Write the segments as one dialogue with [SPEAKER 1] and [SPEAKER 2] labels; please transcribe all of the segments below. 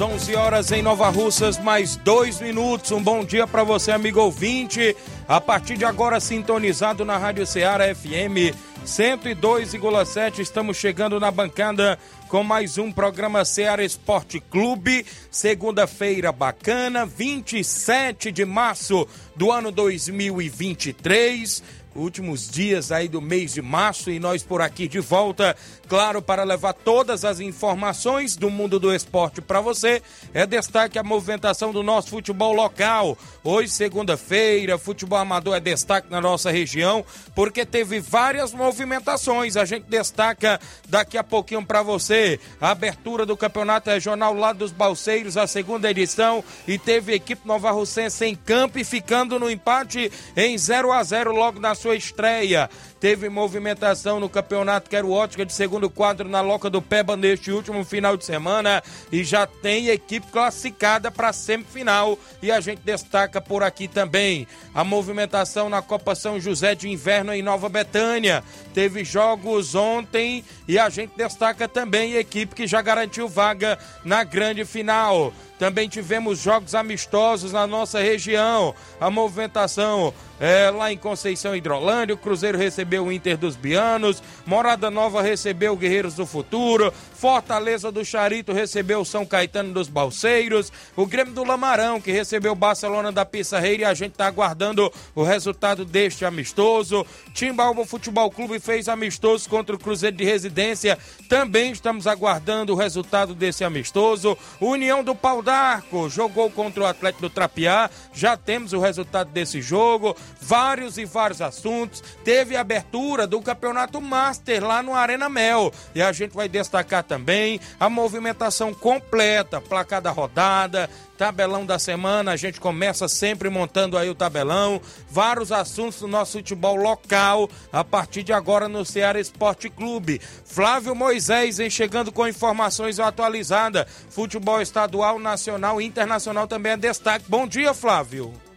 [SPEAKER 1] 11 horas em Nova Russas, mais dois minutos. Um bom dia para você, amigo ouvinte. A partir de agora, sintonizado na Rádio Ceará FM 102,7. Estamos chegando na bancada com mais um programa Ceará Esporte Clube. Segunda-feira bacana, 27 de março do ano 2023 últimos dias aí do mês de março e nós por aqui de volta claro, para levar todas as informações do mundo do esporte para você. É destaque a movimentação do nosso futebol local. Hoje, segunda-feira, futebol amador é destaque na nossa região, porque teve várias movimentações. A gente destaca daqui a pouquinho para você a abertura do Campeonato Regional lá dos Balseiros, a segunda edição, e teve a equipe Nova Russense em campo e ficando no empate em 0 a 0 logo na sua estreia. Teve movimentação no Campeonato Quero Ótica de segundo quadro na Loca do Peba neste último final de semana e já tem equipe classificada para semifinal. E a gente destaca por aqui também a movimentação na Copa São José de Inverno em Nova Betânia. Teve jogos ontem e a gente destaca também a equipe que já garantiu vaga na grande final. Também tivemos jogos amistosos na nossa região. A movimentação é, lá em Conceição Hidrolândia, o Cruzeiro recebeu o Inter dos Bianos, Morada Nova recebeu o Guerreiros do Futuro, Fortaleza do Charito recebeu o São Caetano dos Balseiros, o Grêmio do Lamarão, que recebeu o Barcelona da Pissarreira, e a gente está aguardando o resultado deste amistoso. Timbalba Futebol Clube fez amistoso contra o Cruzeiro de Residência, também estamos aguardando o resultado desse amistoso. União do Pau d'Arco jogou contra o Atlético do Trapiá, já temos o resultado desse jogo, vários e vários assuntos. Teve a do Campeonato Master lá no Arena Mel, e a gente vai destacar também a movimentação completa, placar da rodada, tabelão da semana, a gente começa sempre montando aí o tabelão, vários assuntos do nosso futebol local, a partir de agora no Ceará Esporte Clube. Flávio Moisés chegando com informações atualizadas, futebol estadual, nacional e internacional também é destaque. Bom dia, Flávio.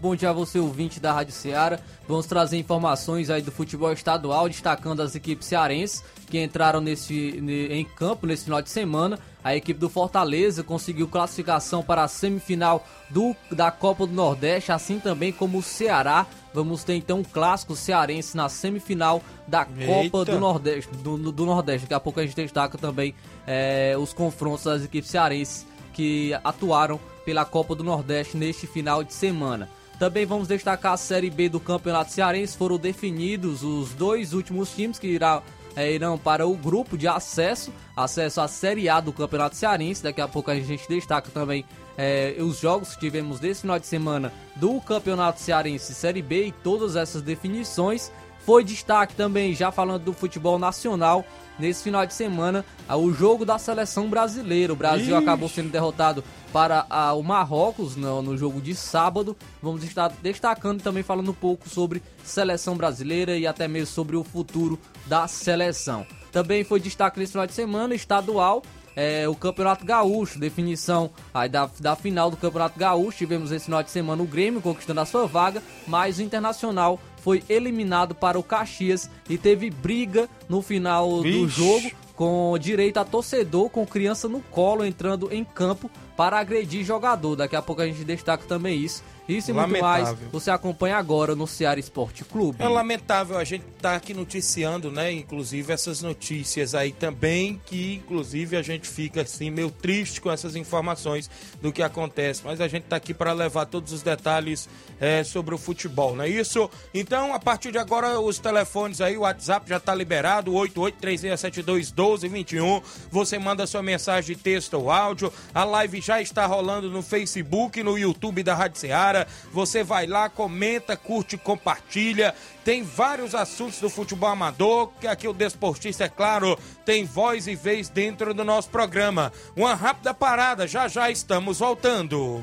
[SPEAKER 2] Bom dia a você, ouvinte da Rádio Ceará. Vamos trazer informações aí do futebol estadual, destacando as equipes cearenses que entraram nesse, em campo nesse final de semana. A equipe do Fortaleza conseguiu classificação para a semifinal do, da Copa do Nordeste, assim também como o Ceará. Vamos ter então um clássico cearense na semifinal da Copa Eita. do Nordeste, do, do, Nordeste. Daqui a pouco a gente destaca também é, os confrontos das equipes cearenses que atuaram pela Copa do Nordeste neste final de semana. Também vamos destacar a Série B do Campeonato Cearense. Foram definidos os dois últimos times que irá, é, irão para o grupo de acesso, acesso à Série A do Campeonato Cearense. Daqui a pouco a gente destaca também é, os jogos que tivemos desse final de semana do Campeonato Cearense Série B e todas essas definições. Foi destaque também, já falando do futebol nacional, nesse final de semana, o jogo da seleção brasileira. O Brasil Ixi. acabou sendo derrotado para a, o Marrocos no, no, jogo de sábado. Vamos estar destacando também falando um pouco sobre seleção brasileira e até mesmo sobre o futuro da seleção. Também foi destaque nesse final de semana estadual é, o Campeonato Gaúcho, definição aí da, da final do Campeonato Gaúcho. Tivemos esse final de semana o Grêmio conquistando a sua vaga, mas o Internacional foi eliminado para o Caxias e teve briga no final Vixe. do jogo com direito a torcedor com criança no colo entrando em campo para agredir jogador. Daqui a pouco a gente destaca também isso. Isso e muito mais você acompanha agora no Ceará Esporte Clube.
[SPEAKER 1] É lamentável a gente estar tá aqui noticiando, né? Inclusive essas notícias aí também, que inclusive a gente fica assim meio triste com essas informações do que acontece. Mas a gente está aqui para levar todos os detalhes é, sobre o futebol, não é isso? Então, a partir de agora, os telefones aí, o WhatsApp já está liberado, 8836721221. Você manda sua mensagem de texto ou áudio. A live já está rolando no Facebook, no YouTube da Rádio Ceará. Você vai lá, comenta, curte, compartilha. Tem vários assuntos do futebol amador, que aqui o Desportista, é claro, tem voz e vez dentro do nosso programa. Uma rápida parada, já já estamos voltando.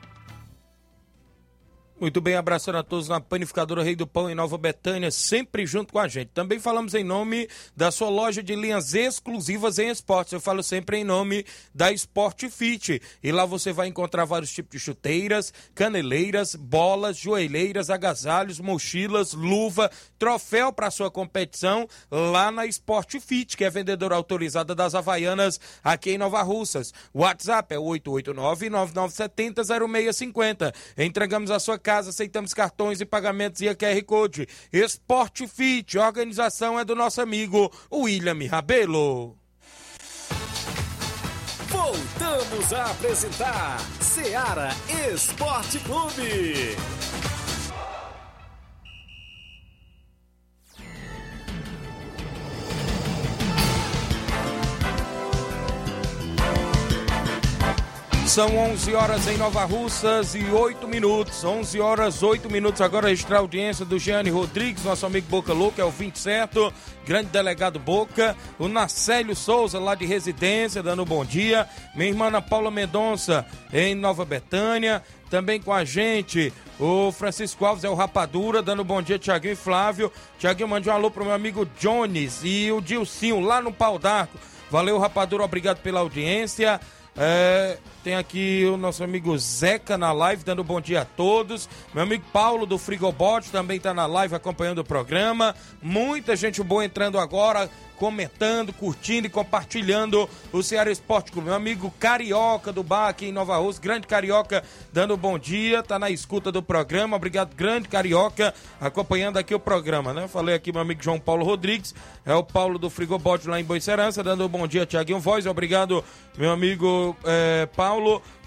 [SPEAKER 1] Muito bem, abraçando a todos na Panificadora Rei do Pão em Nova Betânia, sempre junto com a gente. Também falamos em nome da sua loja de linhas exclusivas em esportes. Eu falo sempre em nome da Sport Fit. E lá você vai encontrar vários tipos de chuteiras, caneleiras, bolas, joelheiras, agasalhos, mochilas, luva, troféu para sua competição lá na Sport Fit, que é vendedora autorizada das Havaianas aqui em Nova Russas. WhatsApp é 889-9970-0650. Entregamos a sua casa casa, aceitamos cartões e pagamentos e a QR Code. Esporte Fit, organização é do nosso amigo William Rabelo.
[SPEAKER 3] Voltamos a apresentar Seara Esporte Clube.
[SPEAKER 1] São 11 horas em Nova Russas e 8 minutos. 11 horas, 8 minutos. Agora registrar a audiência do Gianni Rodrigues, nosso amigo Boca Louca, é o 20 certo. Grande delegado Boca. O Nacélio Souza, lá de residência, dando um bom dia. Minha irmã Ana Paula Mendonça, em Nova Betânia. Também com a gente, o Francisco Alves é o Rapadura, dando bom dia, Tiaguinho e Flávio. Tiaguinho, mande um alô pro meu amigo Jones e o Dilcinho, lá no Pau d'Arco. Valeu, Rapadura, obrigado pela audiência. É, tem aqui o nosso amigo Zeca na live, dando bom dia a todos. Meu amigo Paulo do Frigobot também está na live acompanhando o programa. Muita gente boa entrando agora comentando, curtindo e compartilhando o Ceará Esporte Clube. Meu amigo Carioca do bar aqui em Nova Rússia, grande Carioca, dando bom dia, tá na escuta do programa. Obrigado, grande Carioca, acompanhando aqui o programa, né? Falei aqui meu amigo João Paulo Rodrigues, é o Paulo do Frigobote lá em Boicerança, dando bom dia, Tiaguinho Voz. Obrigado, meu amigo é, Paulo.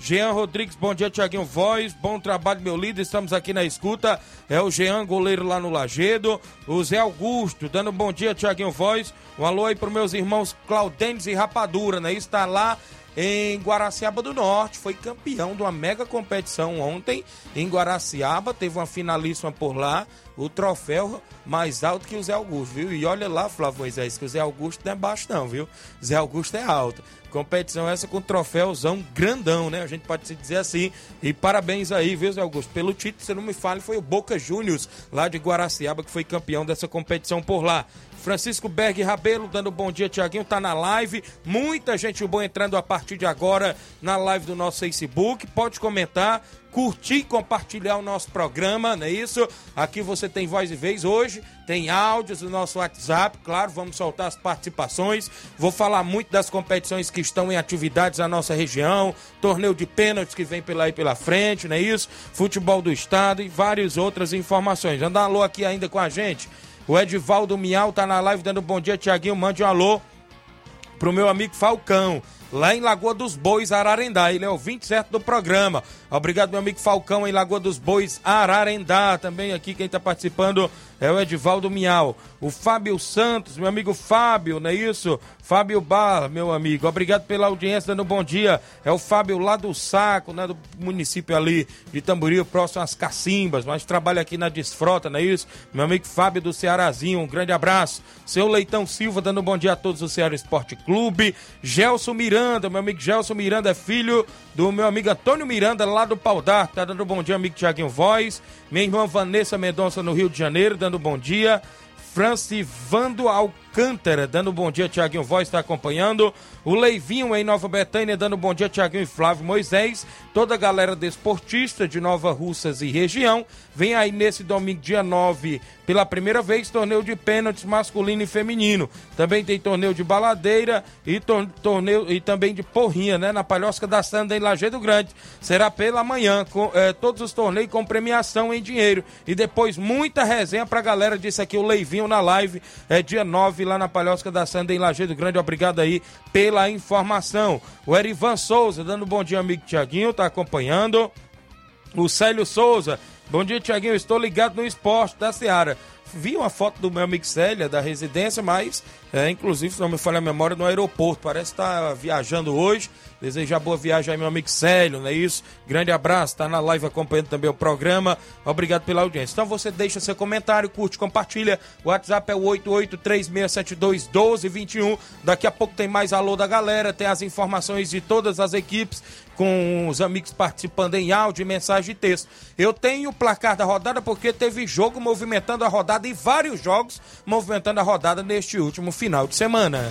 [SPEAKER 1] Jean Rodrigues, bom dia, Tiaguinho Voz. Bom trabalho, meu líder. Estamos aqui na escuta. É o Jean, goleiro lá no Lagedo. O Zé Augusto, dando bom dia, Tiaguinho Voz. Um alô aí para meus irmãos Claudentes e Rapadura, né? Está lá em Guaraciaba do Norte, foi campeão de uma mega competição ontem em Guaraciaba, teve uma finalíssima por lá, o troféu mais alto que o Zé Augusto, viu? E olha lá, Flávio Moisés, que o Zé Augusto não é baixo não, viu? Zé Augusto é alto. Competição essa com troféuzão grandão, né? A gente pode se dizer assim. E parabéns aí, viu, Zé Augusto? Pelo título, se não me fale, foi o Boca Juniors, lá de Guaraciaba, que foi campeão dessa competição por lá. Francisco Berg Rabelo dando bom dia, Tiaguinho, tá na live. Muita gente boa entrando a partir de agora na live do nosso Facebook. Pode comentar, curtir e compartilhar o nosso programa, não é isso? Aqui você tem voz e vez hoje, tem áudios do nosso WhatsApp, claro, vamos soltar as participações. Vou falar muito das competições que estão em atividades na nossa região, torneio de pênaltis que vem pela aí pela frente, não é isso? Futebol do estado e várias outras informações. Anda alô aqui ainda com a gente. O Edivaldo Miau tá na live dando bom dia, Tiaguinho. Mande um alô pro meu amigo Falcão, lá em Lagoa dos Bois, Ararendá. Ele é o 20 certo do programa. Obrigado, meu amigo Falcão, em Lagoa dos Bois, Ararendá. Também aqui quem está participando é o Edivaldo Miau. O Fábio Santos, meu amigo Fábio, não é isso? Fábio Bar, meu amigo. Obrigado pela audiência, dando bom dia. É o Fábio lá do Saco, né? Do município ali de Tamboril, próximo às Cacimbas, mas trabalha aqui na Desfrota, não é isso? Meu amigo Fábio do Cearazinho, um grande abraço. Seu Leitão Silva, dando bom dia a todos do Ceará Esporte Clube. Gelson Miranda, meu amigo Gelson Miranda é filho do meu amigo Antônio Miranda, lá do Pau d'Arco. Tá dando bom dia, amigo Tiaguinho Voz. Minha irmã Vanessa Mendonça, no Rio de Janeiro, dando bom dia. Francivando Alcântara, dando bom dia, Tiaguinho Voz está acompanhando. O Leivinho em Nova Betânia, dando bom dia, Tiaguinho e Flávio Moisés. Toda a galera desportista de Nova Russas e região. Vem aí nesse domingo, dia 9, pela primeira vez, torneio de pênaltis masculino e feminino. Também tem torneio de baladeira e torneio e também de porrinha, né? Na Palhosca da Sanda, em Lajeado Grande. Será pela manhã, com eh, todos os torneios com premiação em dinheiro. E depois muita resenha pra galera, disse aqui o Leivinho na live. É dia 9 lá na Palhosca da Sanda, em Lajeado Grande. Obrigado aí pela informação. O Erivan Souza, dando bom dia, amigo Tiaguinho, tá acompanhando. O Célio Souza, bom dia, Tiaguinho. Estou ligado no esporte da Seara. Vi uma foto do meu amigo Célia, da residência, mas, é, inclusive, se não me falha a memória, no aeroporto. Parece estar tá viajando hoje. Desejar boa viagem aí, meu amigo Célio, não é isso? Grande abraço, tá na live acompanhando também o programa. Obrigado pela audiência. Então você deixa seu comentário, curte, compartilha. O WhatsApp é o 8836721221. Daqui a pouco tem mais alô da galera, tem as informações de todas as equipes com os amigos participando em áudio, mensagem e texto. Eu tenho o placar da rodada porque teve jogo movimentando a rodada e vários jogos movimentando a rodada neste último final de semana.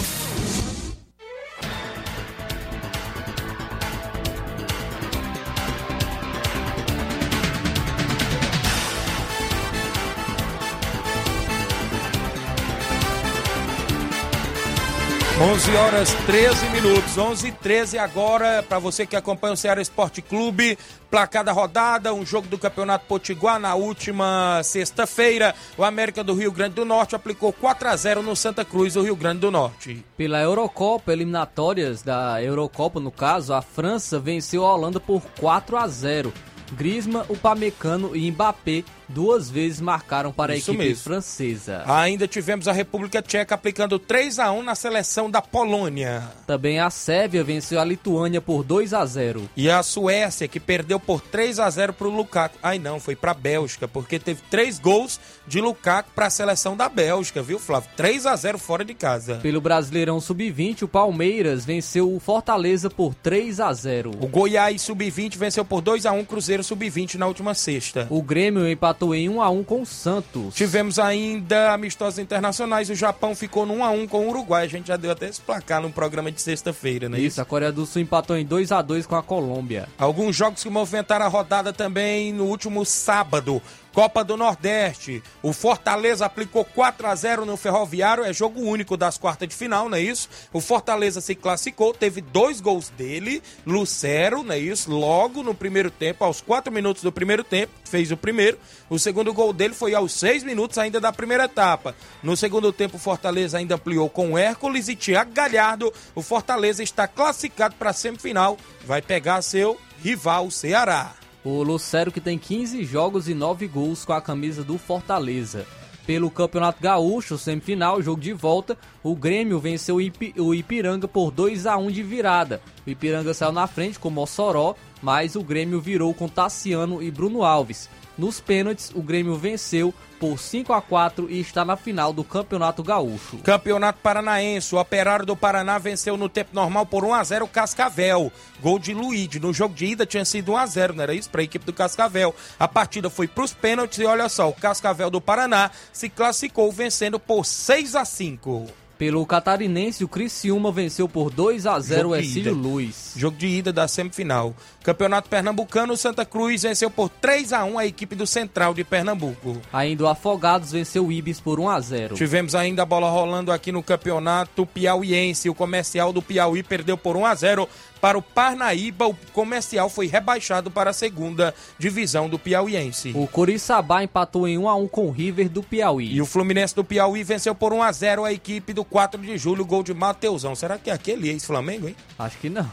[SPEAKER 1] 11 horas 13 minutos, 11 e 13 agora, para você que acompanha o Ceará Esporte Clube, placar da rodada, um jogo do Campeonato Potiguar na última sexta-feira, o América do Rio Grande do Norte aplicou 4 a 0 no Santa Cruz do Rio Grande do Norte.
[SPEAKER 2] Pela Eurocopa, eliminatórias da Eurocopa no caso, a França venceu a Holanda por 4 a 0. Grisma, Upamecano e Mbappé duas vezes marcaram para Isso a equipe mesmo. francesa.
[SPEAKER 1] Ainda tivemos a República Tcheca aplicando 3 a 1 na seleção da Polônia.
[SPEAKER 2] Também a Sérvia venceu a Lituânia por 2 a 0.
[SPEAKER 1] E a Suécia que perdeu por 3 a 0 para o Lukaku. Ai não, foi para a Bélgica, porque teve três gols de Lukaku para a seleção da Bélgica, viu, Flávio? 3 a 0 fora de casa.
[SPEAKER 2] Pelo Brasileirão Sub-20, o Palmeiras venceu o Fortaleza por 3 a 0.
[SPEAKER 1] O Goiás Sub-20 venceu por 2 a 1 Cruzeiro Cruzeiro Sub-20 na última sexta.
[SPEAKER 2] O Grêmio empatou em 1 a 1 com o Santos.
[SPEAKER 1] Tivemos ainda amistosos internacionais. O Japão ficou no 1 a 1 com o Uruguai. A gente já deu até esse placar no programa de sexta-feira, né?
[SPEAKER 2] Isso, isso, a Coreia do Sul empatou em 2 a 2 com a Colômbia.
[SPEAKER 1] Alguns jogos que movimentaram a rodada também no último sábado. Copa do Nordeste. O Fortaleza aplicou 4 a 0 no Ferroviário, é jogo único das quartas de final, não é isso? O Fortaleza se classificou, teve dois gols dele, Lucero, não é isso? Logo no primeiro tempo, aos 4 minutos do primeiro tempo, fez o primeiro. O segundo gol dele foi aos 6 minutos ainda da primeira etapa. No segundo tempo, o Fortaleza ainda ampliou com Hércules e Thiago Galhardo. O Fortaleza está classificado para a semifinal, vai pegar seu rival Ceará.
[SPEAKER 2] O Lucero que tem 15 jogos e 9 gols com a camisa do Fortaleza. Pelo Campeonato Gaúcho, semifinal, jogo de volta, o Grêmio venceu o Ipiranga por 2 a 1 de virada. O Ipiranga saiu na frente com Mossoró, mas o Grêmio virou com Tassiano e Bruno Alves. Nos pênaltis, o Grêmio venceu por 5 a 4 e está na final do Campeonato Gaúcho.
[SPEAKER 1] Campeonato Paranaense, o Operário do Paraná venceu no tempo normal por 1 a 0 o Cascavel. Gol de Luíde. No jogo de ida tinha sido 1 a 0, não era isso para a equipe do Cascavel. A partida foi para os pênaltis e olha só, o Cascavel do Paraná se classificou vencendo por 6 a 5.
[SPEAKER 2] Pelo catarinense, o Criciúma venceu por 2 a 0 o
[SPEAKER 1] Jogo de
[SPEAKER 2] Exílio. Luz.
[SPEAKER 1] Jogo de ida da semifinal. Campeonato Pernambucano, Santa Cruz venceu por 3 a 1 a equipe do Central de Pernambuco.
[SPEAKER 2] Ainda o Afogados venceu o Ibis por 1 a 0.
[SPEAKER 1] Tivemos ainda a bola rolando aqui no campeonato piauiense. O comercial do Piauí perdeu por 1 a 0 para o Parnaíba. O comercial foi rebaixado para a segunda divisão do piauiense.
[SPEAKER 2] O Coriçaba empatou em 1 a 1 com o River do Piauí.
[SPEAKER 1] E o Fluminense do Piauí venceu por 1 a 0 a equipe do 4 de julho, gol de Mateusão. Será que é aquele ex-Flamengo, hein?
[SPEAKER 2] Acho que não.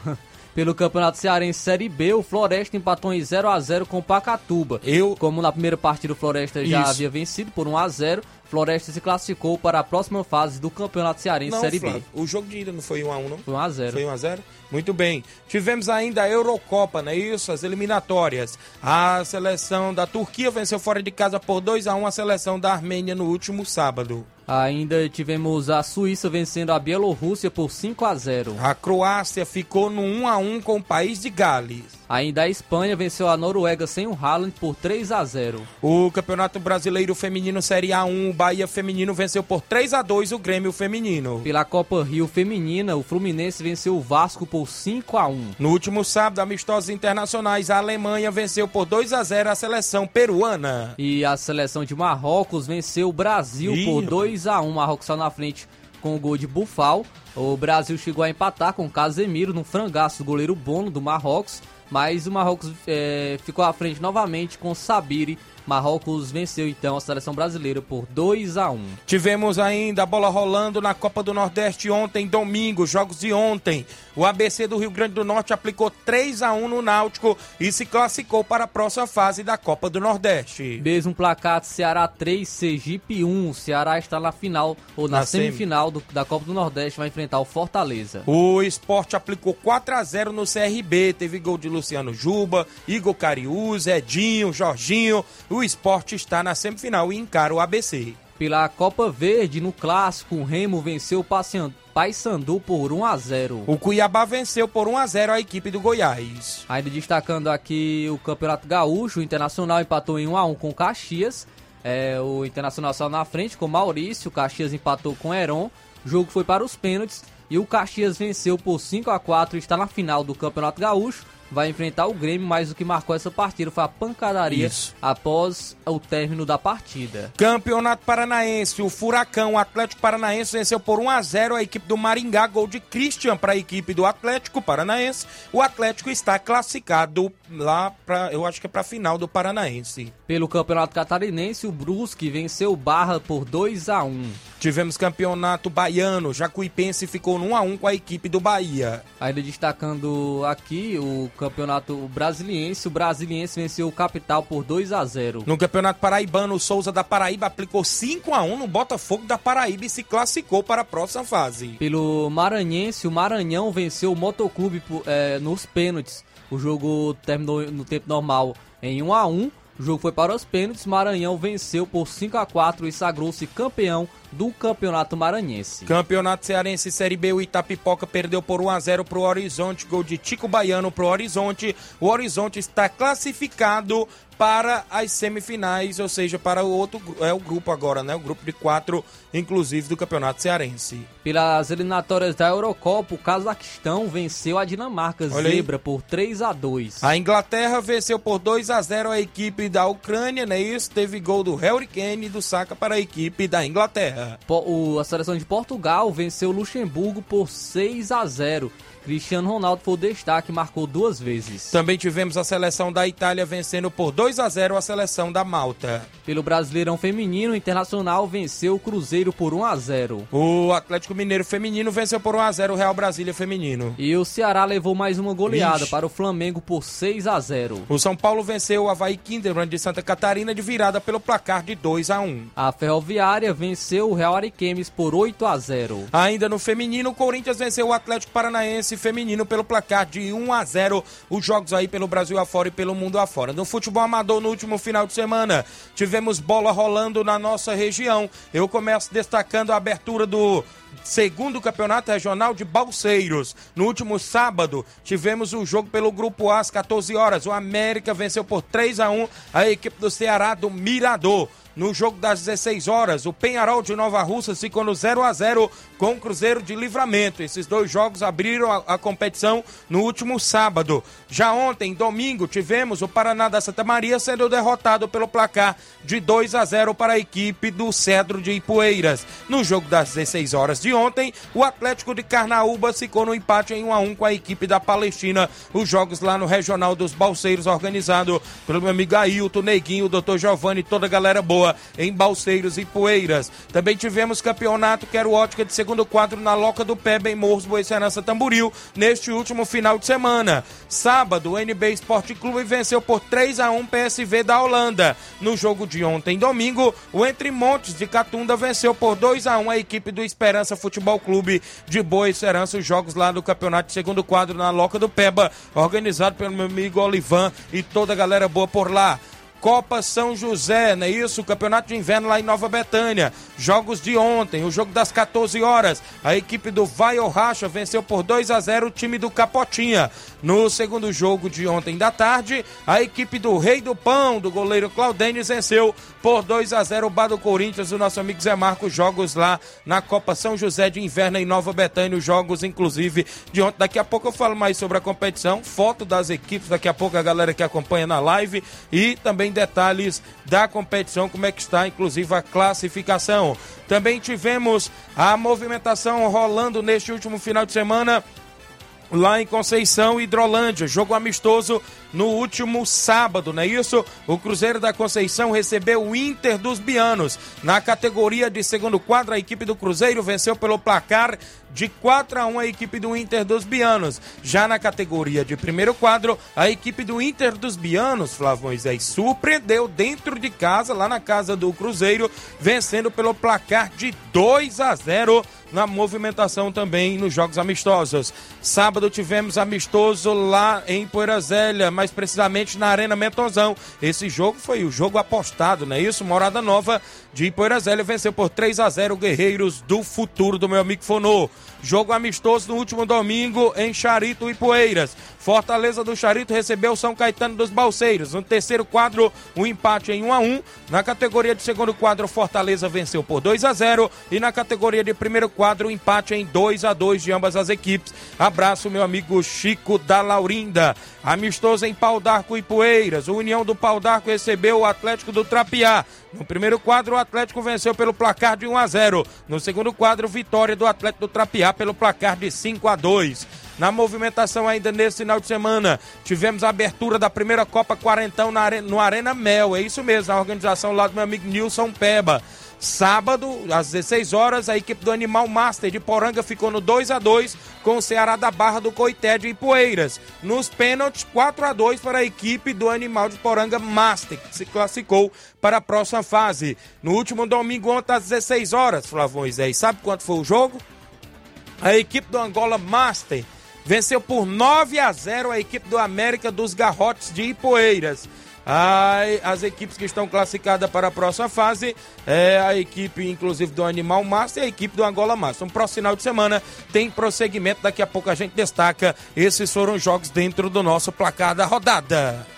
[SPEAKER 2] Pelo Campeonato Cearense Série B, o Floresta empatou em 0 a 0 com o Pacatuba.
[SPEAKER 1] Eu
[SPEAKER 2] Como na primeira partida o Floresta já
[SPEAKER 1] Isso.
[SPEAKER 2] havia vencido por 1 a 0, Floresta se classificou para a próxima fase do Campeonato Cearense
[SPEAKER 1] não,
[SPEAKER 2] Série
[SPEAKER 1] Flávio,
[SPEAKER 2] B.
[SPEAKER 1] o jogo de ida não foi 1 a 1 não?
[SPEAKER 2] Foi 1 a 0.
[SPEAKER 1] Foi 1 a 0 Muito bem. Tivemos ainda a Eurocopa, não é isso? As eliminatórias. A seleção da Turquia venceu fora de casa por 2 a 1 a seleção da Armênia no último sábado.
[SPEAKER 2] Ainda tivemos a Suíça vencendo a Bielorrússia por 5 a 0.
[SPEAKER 1] A Croácia ficou no 1 a 1 com o país de Gales.
[SPEAKER 2] Ainda a Espanha venceu a Noruega sem o Haaland por 3 a 0.
[SPEAKER 1] O Campeonato Brasileiro Feminino Série A1, o Bahia Feminino venceu por 3 a 2 o Grêmio Feminino.
[SPEAKER 2] Pela Copa Rio Feminina, o Fluminense venceu o Vasco por 5 a 1.
[SPEAKER 1] No último sábado, amistosos internacionais, a Alemanha venceu por 2 a 0 a seleção peruana.
[SPEAKER 2] E a seleção de Marrocos venceu o Brasil
[SPEAKER 1] Ih,
[SPEAKER 2] por
[SPEAKER 1] rapaz.
[SPEAKER 2] 2 a 1. Marrocos saiu na frente com o gol de Bufal. O Brasil chegou a empatar com o Casemiro no frangaço do goleiro Bono do Marrocos, mas o Marrocos eh, ficou à frente novamente com Sabiri. Marrocos venceu então a seleção brasileira por 2 a 1.
[SPEAKER 1] Tivemos ainda a bola rolando na Copa do Nordeste ontem, domingo, jogos de ontem. O ABC do Rio Grande do Norte aplicou 3 a 1 no Náutico e se classificou para a próxima fase da Copa do Nordeste.
[SPEAKER 2] Mesmo placar Ceará 3, Sergipe 1. O Ceará está na final ou na,
[SPEAKER 1] Na semi.
[SPEAKER 2] semifinal do- da Copa do Nordeste, vai enfrentar o Fortaleza.
[SPEAKER 1] O esporte aplicou 4 a 0 no CRB. Teve gol de Luciano Juba, Igor Cariús, Edinho, Jorginho. O esporte está na semifinal e encara o ABC.
[SPEAKER 2] Pela Copa Verde, no clássico, o Remo venceu o Paysandu por 1 a 0.
[SPEAKER 1] O Cuiabá venceu por 1 a 0 a equipe do Goiás.
[SPEAKER 2] Ainda destacando aqui o Campeonato Gaúcho, o Internacional empatou em 1 a 1 com o Caxias. É, o Internacional saiu na frente com o Maurício, o Caxias empatou com o Heron. O jogo foi para os pênaltis e o Caxias venceu por 5 a 4 e está na final do Campeonato Gaúcho. Vai enfrentar o Grêmio, mas o que marcou essa partida foi a pancadaria
[SPEAKER 1] Isso.
[SPEAKER 2] após o término da partida.
[SPEAKER 1] Campeonato Paranaense, o Furacão, o Atlético Paranaense venceu por 1 a 0 a equipe do Maringá, gol de Christian para a equipe do Atlético Paranaense. O Atlético está classificado lá para, eu acho que é para a final do Paranaense.
[SPEAKER 2] Pelo Campeonato Catarinense, o Brusque venceu o Barra por 2 a 1.
[SPEAKER 1] Tivemos campeonato baiano, Jacuipense ficou no 1 a 1 com a equipe do Bahia.
[SPEAKER 2] Ainda destacando aqui o Campeonato Brasiliense, o Brasiliense venceu o Capital por 2 a 0.
[SPEAKER 1] No Campeonato Paraibano, o Souza da Paraíba aplicou 5 a 1 no Botafogo da Paraíba e se classificou para a próxima fase.
[SPEAKER 2] Pelo Maranhense, o Maranhão venceu o Motoclube eh, nos pênaltis. O jogo terminou no tempo normal em 1 a 1. O jogo foi para os pênaltis. Maranhão venceu por 5 a 4 e sagrou-se campeão do Campeonato Maranhense.
[SPEAKER 1] Campeonato Cearense Série B, o Itapipoca perdeu por 1 a 0 pro Horizonte, gol de Tico Baiano pro Horizonte. O Horizonte está classificado para as semifinais, ou seja, para o outro é o grupo agora, né? O grupo de quatro, inclusive do Campeonato Cearense.
[SPEAKER 2] Pelas eliminatórias da Eurocopa, o Cazaquistão venceu a Dinamarca
[SPEAKER 1] Olha aí.
[SPEAKER 2] Zebra por 3 a 2.
[SPEAKER 1] A Inglaterra venceu por 2 a 0 a equipe da Ucrânia, né? Isso teve gol do Harry Kane e do Saka para a equipe da Inglaterra.
[SPEAKER 2] O- a seleção de Portugal venceu Luxemburgo por 6 a 0. Cristiano Ronaldo foi o destaque, marcou duas vezes.
[SPEAKER 1] Também tivemos a seleção da Itália vencendo por 2 a 0 a seleção da Malta.
[SPEAKER 2] Pelo Brasileirão Feminino, o Internacional venceu o Cruzeiro por 1 a 0.
[SPEAKER 1] O Atlético Mineiro Feminino venceu por 1 a 0 o Real Brasília Feminino.
[SPEAKER 2] E o Ceará levou mais uma goleada
[SPEAKER 1] Vixe.
[SPEAKER 2] para o Flamengo por 6 a 0.
[SPEAKER 1] O São Paulo venceu o Havaí Kinderman de Santa Catarina de virada pelo placar de 2 a 1.
[SPEAKER 2] A Ferroviária venceu o Real Ariquemes por 8 a 0.
[SPEAKER 1] Ainda no feminino, o Corinthians venceu o Atlético Paranaense feminino pelo placar de 1 a 0. Os jogos aí pelo Brasil afora e pelo mundo afora. No futebol amador, no último final de semana, tivemos bola rolando na nossa região. Eu começo destacando a abertura do segundo campeonato regional de Balseiros. No último sábado, tivemos o jogo pelo Grupo A às 14 horas. O América venceu por 3 a 1 a equipe do Ceará do Mirador. No jogo das 16 horas. O Penharol de Nova Russa ficou no 0 a 0 com o Cruzeiro de Livramento. Esses dois jogos abriram a, a competição no último sábado. Já ontem, domingo, tivemos o Paraná da Santa Maria sendo derrotado pelo placar de 2 a 0 para a equipe do Cedro de Ipueiras. No jogo das 16 horas de ontem, o Atlético de Carnaúba ficou no empate em 1 a 1 com a equipe da Palestina. Os jogos lá no Regional dos Balseiros, organizado pelo meu amigo Ailton, Neguinho, o Dr. Giovanni toda a galera boa em Balseiros e Poeiras. Também tivemos campeonato que era o Ótica de segundo quadro na Loca do Pé, em Morros, Boicerança, Tamburil neste último final de semana. Sábado, o NB Esporte Clube venceu por 3 a 1 PSV da Holanda. No jogo de ontem, domingo, o Entre Montes de Catunda venceu por 2 a 1 a equipe do Esperança Futebol Clube de Boa Esperança. Os jogos lá do campeonato de segundo quadro na Loca do Peba, organizado pelo meu amigo Olivan e toda a galera boa por lá. Copa São José, não é isso? Campeonato de Inverno lá em Nova Betânia. Jogos de ontem, o jogo das 14 horas. A equipe do Vai ou Racha venceu por 2 a 0 o time do Capotinha. No segundo jogo de ontem da tarde, a equipe do Rei do Pão, do goleiro Claudênis, venceu por 2 a 0 o Bar do Corinthians, o nosso amigo Zé Marcos. Jogos lá na Copa São José de Inverno em Nova Betânia. Os jogos, inclusive, de ontem. Daqui a pouco eu falo mais sobre a competição. Foto das equipes, daqui a pouco a galera que acompanha na live. E também detalhes da competição, como é que está, inclusive, a classificação. Também tivemos a movimentação rolando neste último final de semana lá em Conceição, Hidrolândia. Jogo amistoso no último sábado, não é isso? O Cruzeiro da Conceição recebeu o Inter dos Bianos. Na categoria de segundo quadro, a equipe do Cruzeiro venceu pelo placar de 4 a 1 a equipe do Inter dos Bianos. Já na categoria de primeiro quadro, a equipe do Inter dos Bianos, Flávio Moisés, surpreendeu dentro de casa, lá na casa do Cruzeiro, vencendo pelo placar de 2 a 0 na movimentação também nos jogos amistosos. Sábado tivemos amistoso lá em Poeira Zélia, mais precisamente na Arena Mentozão. Esse jogo foi o jogo apostado, não é isso? Morada Nova de Poeira Zélia venceu por 3 a 0 Guerreiros do Futuro do meu amigo Fonô. Jogo amistoso no último domingo em Charito e Poeiras. Fortaleza do Charito recebeu São Caetano dos Balseiros. No terceiro quadro, um empate em 1 a 1. Na categoria de segundo quadro, Fortaleza venceu por 2 a 0 e na categoria de primeiro quadro, um empate em 2 a 2 de ambas as equipes. Abraço meu amigo Chico da Laurinda. Amistoso em Pau d'Arco e Poeiras. O União do Pau d'Arco recebeu o Atlético do Trapiá. No primeiro quadro, o Atlético venceu pelo placar de 1 a 0. No segundo quadro, vitória do Atlético do Trapiá pelo placar de 5 a 2. Na movimentação ainda nesse final de semana, tivemos a abertura da primeira Copa Quarentão na Arena, no Arena Mel. É isso mesmo, a organização lá do meu amigo Nilson Peba. Sábado, às 16 horas, a equipe do Animal Master de Poranga ficou no 2 a 2 com o Ceará da Barra do Coité de Ipueiras. Nos pênaltis, 4 a 2 para a equipe do Animal de Poranga Master, que se classificou para a próxima fase. No último domingo, ontem, às 16 horas, Flávio Moisés, sabe quanto foi o jogo? A equipe do Angola Master venceu por 9 a 0 a equipe do América dos Garrotes de Ipueiras. as equipes que estão classificadas para a próxima fase é a equipe, inclusive, do Animal Master e a equipe do Angola Master. Um próximo final de semana tem prosseguimento. Daqui a pouco a gente destaca. Esses foram os jogos dentro do nosso placar da rodada.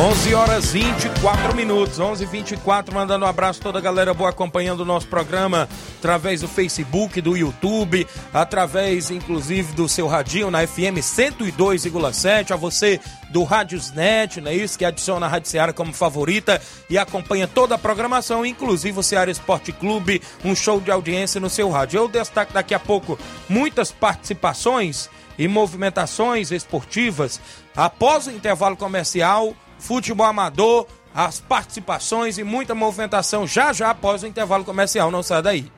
[SPEAKER 1] 11 horas 24 minutos, 11 24 mandando um abraço a toda a galera boa acompanhando o nosso programa através do Facebook, do YouTube, através inclusive do seu radinho na FM 102,7, a você do Rádiosnet, não é isso? Que adiciona a Rádio Seara como favorita e acompanha toda a programação, inclusive o Seara Esporte Clube, um show de audiência no seu rádio. Eu destaco daqui a pouco muitas participações e movimentações esportivas após o intervalo comercial futebol amador, as participações e muita movimentação já já após o intervalo comercial. Não sai daí.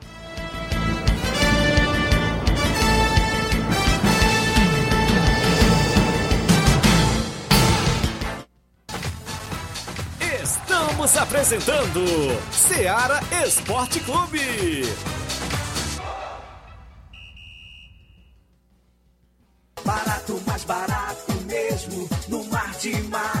[SPEAKER 3] Estamos apresentando Seara Esporte Clube.
[SPEAKER 4] Barato barato mesmo. No Martimag é mais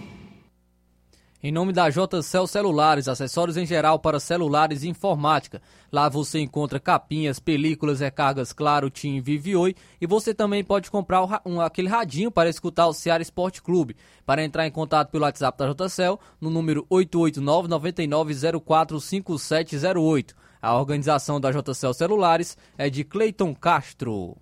[SPEAKER 2] Em nome da JCL Celulares, acessórios em geral para celulares e informática. Lá você encontra capinhas, películas, recargas Claro, TIM, Vivi Oi e você também pode comprar um, aquele radinho para escutar o Ceará Esporte Clube. Para entrar em contato pelo WhatsApp da JCL no número 889-99045708. A organização da JCL Celulares é de Cleiton Castro.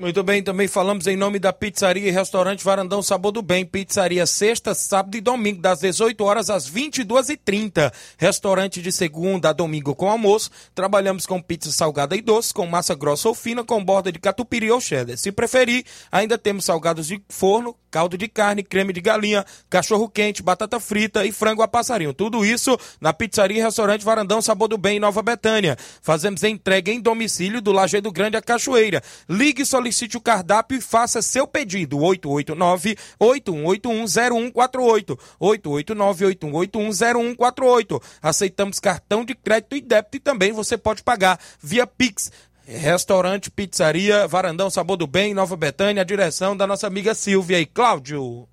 [SPEAKER 1] Muito bem, também falamos em nome da Pizzaria e Restaurante Varandão Sabor do Bem. Pizzaria sexta, sábado e domingo, das 18 horas às 22h30. Restaurante de segunda a domingo com almoço. Trabalhamos com pizza salgada e doce, com massa grossa ou fina, com borda de catupiry ou cheddar. Se preferir, ainda temos salgados de forno, caldo de carne, creme de galinha, cachorro quente, batata frita e frango a passarinho. Tudo isso na Pizzaria e Restaurante Varandão Sabor do Bem, em Nova Betânia. Fazemos entrega em domicílio do Lajeado Grande a Cachoeira. Ligue solicite o cardápio e faça seu pedido. 889-8181-0148. 889-8181-0148. Aceitamos cartão de crédito e débito e também você pode pagar via Pix. Restaurante, pizzaria, Varandão Sabor do Bem, Nova Betânia, a direção da nossa amiga Silvia e Cláudio.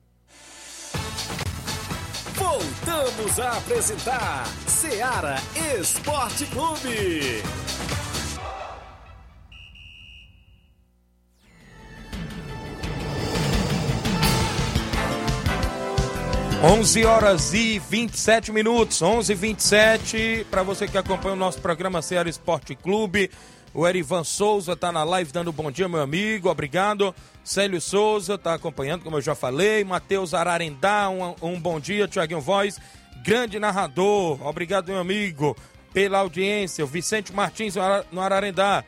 [SPEAKER 3] Voltamos a apresentar Seara Esporte Clube.
[SPEAKER 1] 11 horas e 27 minutos, 11 e 27 para você que acompanha o nosso programa Ceará Esporte Clube. O Erivan Souza está na live dando bom dia, meu amigo, obrigado. Célio Souza está acompanhando, como eu já falei. Matheus Ararendá, um, um bom dia. Tiaguinho Voz, grande narrador, obrigado, meu amigo, pela audiência. O Vicente Martins no Ararendá.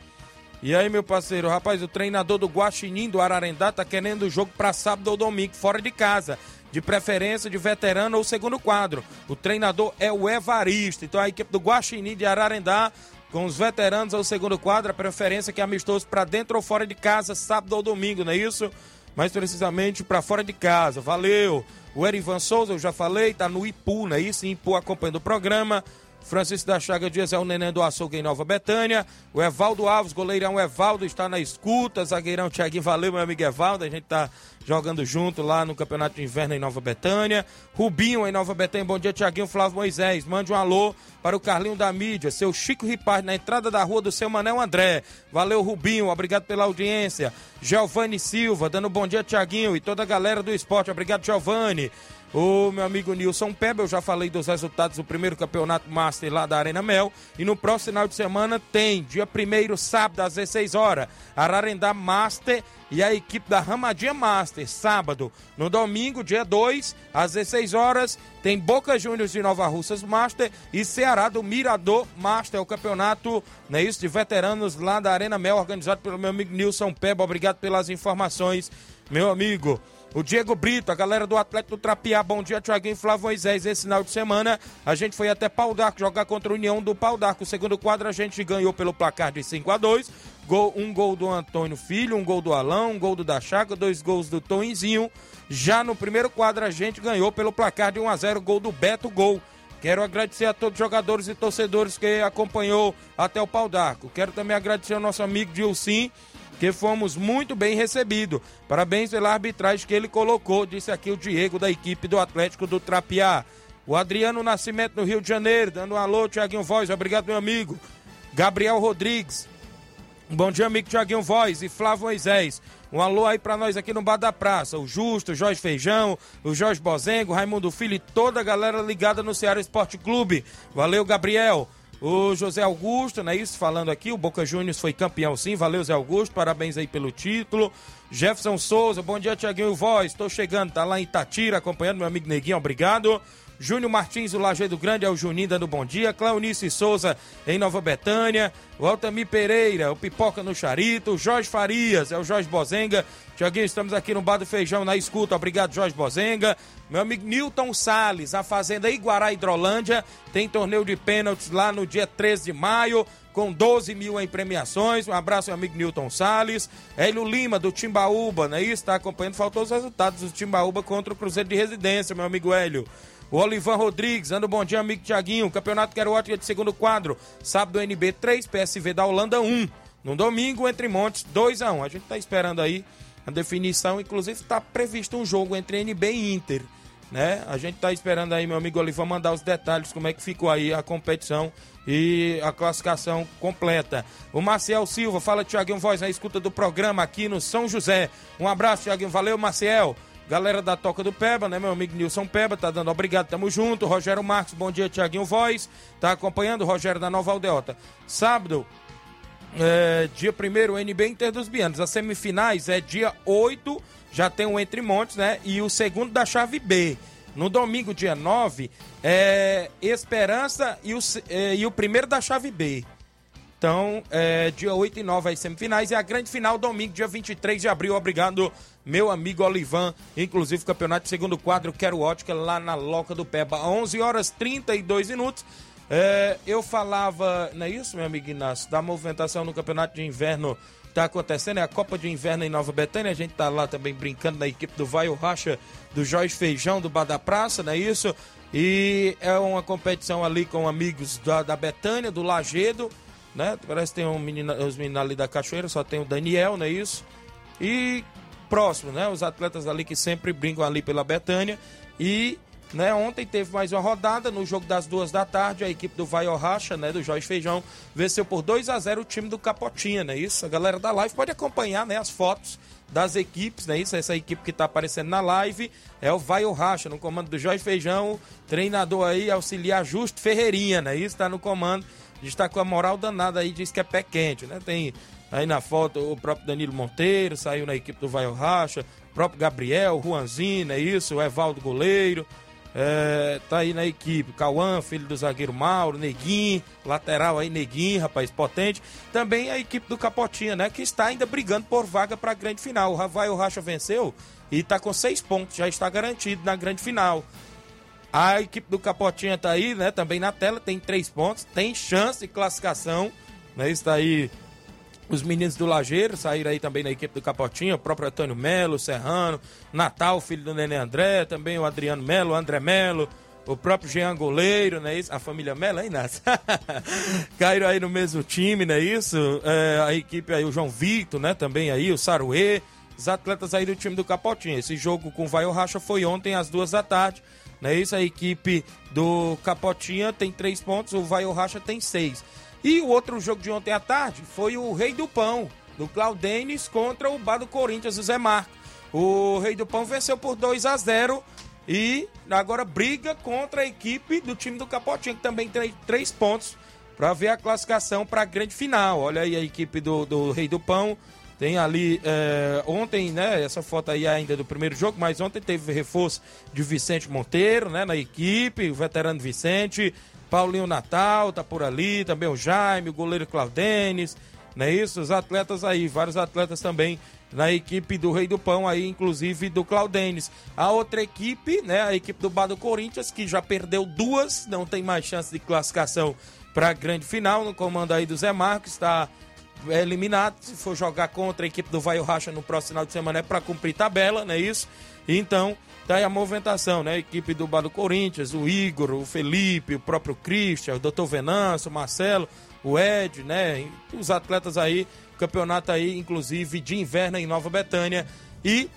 [SPEAKER 1] E aí, meu parceiro, rapaz, o treinador do Guaxinim do Ararendá tá querendo o jogo para sábado ou domingo, fora de casa de preferência de veterano ou segundo quadro. O treinador é o Evaristo. Então a equipe do Guaxinim de Ararendá com os veteranos ao segundo quadro, a preferência que é amistoso para dentro ou fora de casa, sábado ou domingo, não é isso? Mais precisamente para fora de casa. Valeu! O Erivan Souza, eu já falei, tá no Ipu, não é isso? Ipu acompanhando o programa. Francisco da Chaga Dias é o neném do açougue em Nova Betânia. O Evaldo Alves, goleirão Evaldo, está na escuta. Zagueirão Thiaguinho, valeu, meu amigo Evaldo. A gente tá jogando junto lá no Campeonato de Inverno em Nova Betânia. Rubinho em Nova Betânia, bom dia, Tiaguinho Flávio Moisés. Mande um alô para o Carlinho da Mídia, seu Chico Ripard, na entrada da rua do seu Manel André. Valeu, Rubinho, obrigado pela audiência. Giovanni Silva, dando bom dia, Tiaguinho, e toda a galera do esporte. Obrigado, Giovanni. O meu amigo Nilson Peba, eu já falei dos resultados do primeiro campeonato Master lá da Arena Mel. E no próximo final de semana tem, dia 1 sábado, às 16 horas, Ararendá Master e a equipe da Ramadinha Master, sábado. No domingo, dia 2, às 16 horas, tem Boca Juniors de Nova Russas Master e Ceará do Mirador Master, o campeonato, não é isso, de veteranos lá da Arena Mel, organizado pelo meu amigo Nilson Peba. Obrigado pelas informações, meu amigo. O Diego Brito, a galera do Atlético do Trapiá, bom dia, Tiaguinho Flávio Moisés. Esse final de semana a gente foi até Pau d'Arco jogar contra a União do Pau d'Arco. Segundo quadro a gente ganhou pelo placar de 5 a 2 gol, Um gol do Antônio Filho, um gol do Alão, um gol do Da Chaga, dois gols do Toinzinho. Já no primeiro quadro a gente ganhou pelo placar de 1 a 0 gol do Beto Gol. Quero agradecer a todos os jogadores e torcedores que acompanhou até o Pau d'Arco. Quero também agradecer ao nosso amigo Dilcim, que fomos muito bem recebidos. Parabéns pela arbitragem que ele colocou, disse aqui o Diego da equipe do Atlético do Trapiá. O Adriano Nascimento no Rio de Janeiro, dando um alô, Tiaguinho Voz, obrigado meu amigo. Gabriel Rodrigues, bom dia amigo Tiaguinho Voz e Flávio Moisés. Um alô aí pra nós aqui no Bar da Praça. O Justo, o Jorge Feijão, o Jorge Bozengo, Raimundo Filho e toda a galera ligada no Ceará Esporte Clube. Valeu, Gabriel. O José Augusto, não é isso? Falando aqui, o Boca Juniors foi campeão sim. Valeu, Zé Augusto, parabéns aí pelo título. Jefferson Souza, bom dia, Tiaguinho Voz. Estou chegando, tá lá em Itatira, acompanhando meu amigo Neguinho, obrigado. Júnior Martins, do Lajeado Grande, é o Juninho dando bom dia. Cleonice Souza, em Nova Betânia. O Altamir Pereira, o Pipoca no Charito. Jorge Farias, é o Jorge Bozenga. Tiaguinho, estamos aqui no Bar do Feijão na escuta. Obrigado, Jorge Bozenga. Meu amigo Newton Sales, a Fazenda Iguará Hidrolândia. Tem torneio de pênaltis lá no dia 13 de maio com 12 mil em premiações. Um abraço, meu amigo Newton Salles. Hélio Lima, do Timbaúba, né? Está acompanhando. Faltou os resultados do Timbaúba contra o Cruzeiro de Residência, meu amigo Hélio. O Olivan Rodrigues, dando bom dia, amigo Tiaguinho. Campeonato Queroótica de segundo quadro. Sábado, NB 3, PSV da Holanda 1. No domingo, entre Montes, 2 a 1 A gente está esperando aí a definição. Inclusive, está previsto um jogo entre NB e Inter. Né? A gente está esperando aí, meu amigo Olivan, mandar os detalhes, como é que ficou aí a competição e a classificação completa. O Marcel Silva, fala Tiaguinho Voz na escuta do programa aqui no São José. Um abraço, Tiaguinho. Valeu, Marcel. Galera da Toca do Peba, né? Meu amigo Nilson Peba, tá dando obrigado, tamo junto. Rogério Marcos, bom dia, Tiaguinho Voz. Tá acompanhando Rogério da Nova Aldeota. Sábado, é, dia 1 NB Inter dos Bianos. As semifinais é dia 8, já tem o Entre Montes, né? E o segundo da chave B. No domingo, dia 9, é Esperança e o, é, e o primeiro da chave B. Então, é, dia 8 e 9 as semifinais e a grande final domingo, dia 23 de abril. Obrigado, meu amigo Olivan. Inclusive, campeonato segundo quadro, Quero Ótica, lá na Loca do Peba. 11 horas 32 minutos. É, eu falava, não é isso, meu amigo Inácio, da movimentação no campeonato de inverno está acontecendo, é a Copa de Inverno em Nova Betânia, a gente está lá também brincando na equipe do Vai o Racha, do Jorge Feijão, do Bar da Praça, não é isso? E é uma competição ali com amigos da, da Betânia, do Lagedo, né? Parece que tem um menino, os meninos ali da Cachoeira, só tem o Daniel, não é isso? E próximo, né? Os atletas ali que sempre brincam ali pela Betânia. E né? Ontem teve mais uma rodada no jogo das duas da tarde. A equipe do Vai Racha, né? Do Jorge Feijão, venceu por 2 a 0 o time do Capotinha, né? Isso, a galera da live pode acompanhar, né? As fotos das equipes, né? Isso, essa equipe que tá aparecendo na live é o Vai Racha, no comando do Jorge Feijão, treinador aí, auxiliar Justo Ferreirinha, né? Isso tá no comando. Está com a moral danada aí, diz que é pé quente, né? Tem aí na foto o próprio Danilo Monteiro, saiu na equipe do Vai Racha, o próprio Gabriel, Juanzinho, é isso, o Evaldo Goleiro. É, tá aí na equipe, Cauã, filho do zagueiro Mauro, Neguinho, lateral aí, Neguinho, rapaz, potente. Também a equipe do Capotinha, né? Que está ainda brigando por vaga para a grande final. O Ravaio Racha venceu e está com seis pontos, já está garantido na grande final. A equipe do Capotinha tá aí, né? Também na tela, tem três pontos, tem chance de classificação, né? Está aí os meninos do Lajeiro saíram aí também na equipe do Capotinho, o próprio Antônio Melo, Serrano, Natal, filho do Nenê André, também o Adriano Melo, o André Melo, o próprio Jean Goleiro, não é isso? A família Melo, hein, Nath? Caíram aí no mesmo time, não é isso? É, a equipe aí, o João Victor, né, também aí, o Saruê, os atletas aí do time do Capotinho. Esse jogo com o Vai Racha foi ontem às duas da tarde, não é isso? A equipe do Capotinha tem três pontos, o Vai Racha tem seis. E o outro jogo de ontem à tarde foi o Rei do Pão, do Claudenes contra o Bar do Corinthians, o Zé Marco. O Rei do Pão venceu por 2 a 0 e agora briga contra a equipe do time do Capotinho, que também tem três pontos para ver a classificação para a grande final. Olha aí a equipe do, do Rei do Pão. Tem ali, é, ontem, né, essa foto aí ainda do primeiro jogo, mas ontem teve reforço de Vicente Monteiro, né, na equipe, o veterano Vicente, Paulinho Natal tá por ali, também o Jaime, o goleiro Claudenes, não é isso? Os atletas aí, vários atletas também na equipe do Rei do Pão aí, inclusive do Claudenes. A outra equipe, né, a equipe do Bar do Corinthians, que já perdeu duas, não tem mais chance de classificação para a grande final, no comando aí do Zé Marcos, está eliminado, se for jogar contra a equipe do Vai Racha no próximo final de semana é para cumprir tabela, não é isso? Então, tá aí a movimentação, né? A equipe do Bar do Corinthians, o Igor, o Felipe, o próprio Christian, o Dr. Venâncio, o Marcelo, o Ed, né? Os atletas aí, campeonato aí, inclusive de inverno em Nova Betânia. E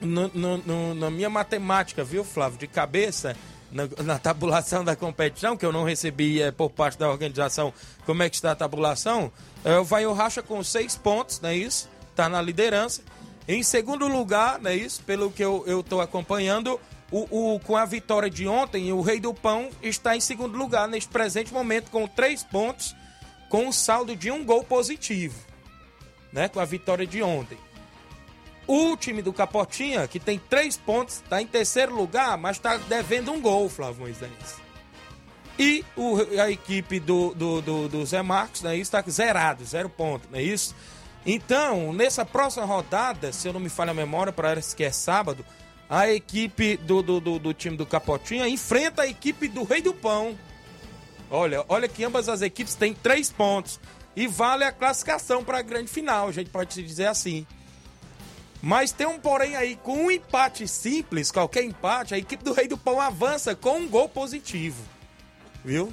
[SPEAKER 1] no, no, no, na minha matemática, viu, Flávio, de cabeça, na, na, tabulação da competição, que eu não recebi é, por parte da organização como é que está a tabulação, é, o Vai Racha com seis pontos, não é isso? Tá na liderança. Em segundo lugar, não é isso? Pelo que eu estou acompanhando, o, o, com a vitória de ontem, o Rei do Pão está em segundo lugar neste presente momento, com três pontos, com um saldo de um gol positivo, né? Com a vitória de ontem. O time do Capotinha, que tem três pontos, está em terceiro lugar, mas está devendo um gol, Flávio Moisés. E o, a equipe do, do, do, do Zé Marcos né, está zerado, zero ponto, não é isso? Então, nessa próxima rodada, se eu não me falha a memória, parece que é sábado, a equipe do, do, do, do, time do Capotinha enfrenta a equipe do Rei do Pão. Olha, olha que ambas as equipes têm três pontos. E vale a classificação para a grande final, a gente pode dizer assim. Mas tem um porém aí, com um empate simples, qualquer empate, a equipe do Rei do Pão avança com um gol positivo. Viu?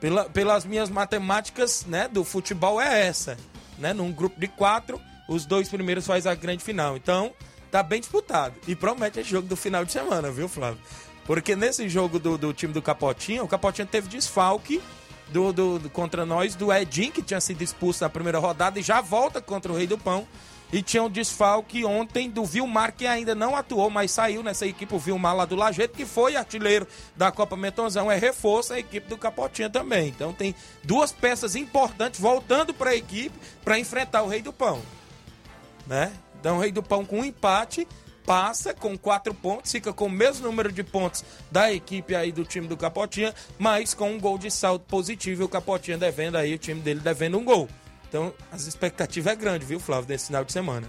[SPEAKER 1] Pela, pelas minhas matemáticas, né, do futebol é essa. Né? Num grupo de quatro, os dois primeiros faz a grande final. Então, tá bem disputado. E promete esse jogo do final de semana, viu, Flávio? Porque nesse jogo do, do time do Capotinho, o Capotinho teve desfalque do, do, do, contra nós do Edinho, que tinha sido expulso na primeira rodada e já volta contra o Rei do Pão. E tinha um desfalque ontem do Vilmar, que ainda não atuou, mas saiu nessa equipe, o Vilmar lá do Lajeito, que foi artilheiro da Copa Metonzão, é reforço a equipe do Capotinha também. Então tem duas peças importantes voltando para a equipe para enfrentar o Rei do Pão. Né? Então o Rei do Pão com um empate passa com quatro pontos, fica com o mesmo número de pontos da equipe aí do time do Capotinha, mas com um gol de saldo positivo, o Capotinha devendo aí, o time dele devendo um gol. Então, as expectativas é grande, viu, Flávio, nesse final de semana.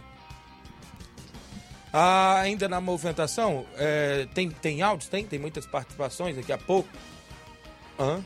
[SPEAKER 1] Ah, ainda na movimentação, é, tem, tem áudios? Tem? Tem muitas participações daqui a pouco. Hã?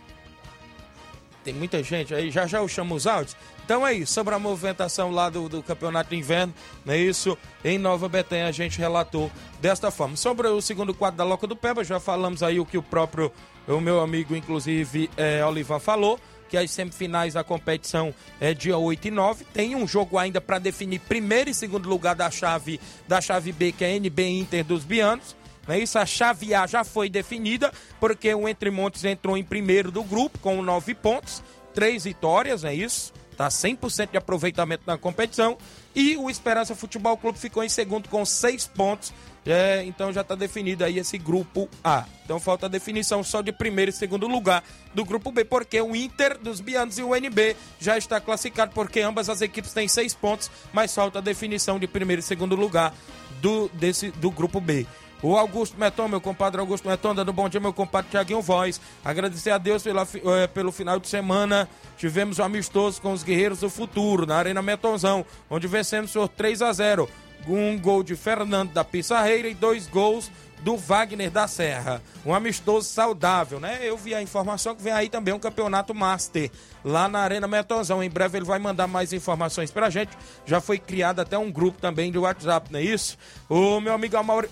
[SPEAKER 1] Tem muita gente aí, já já eu chamo os áudios. Então é isso, sobre a movimentação lá do, do campeonato de inverno, não é isso? Em Nova Betânia a gente relatou desta forma. Sobre o segundo quadro da Loca do Peba, já falamos aí o que o próprio, o meu amigo, inclusive, é, Olivan falou que as semifinais da competição é dia 8 e 9. Tem um jogo ainda para definir primeiro e segundo lugar da chave da chave B, que é NB Inter dos Bianos. Não é isso? A chave A já foi definida, porque o Entre Montes entrou em primeiro do grupo com nove pontos, três vitórias, é isso? Tá 100% de aproveitamento na competição. E o Esperança Futebol Clube ficou em segundo com seis pontos é, então já está definido aí esse grupo A. Então falta a definição só de primeiro e segundo lugar do grupo B, porque o Inter dos Bianos e o NB já está classificado, porque ambas as equipes têm seis pontos, mas falta a definição de primeiro e segundo lugar do, desse, do grupo B. O Augusto Meton, meu compadre Augusto Meton, dando bom dia, meu compadre Tiaguinho Voz. Agradecer a Deus pela, é, pelo final de semana. Tivemos um amistoso com os Guerreiros do Futuro, na Arena Metonzão, onde vencemos por 3 a 0 um gol de Fernando da Pissarreira e dois gols do Wagner da Serra. Um amistoso saudável, né? Eu vi a informação que vem aí também um campeonato master lá na Arena Metozão. Em breve ele vai mandar mais informações pra gente. Já foi criado até um grupo também de WhatsApp, não é isso? O meu amigo Amauri,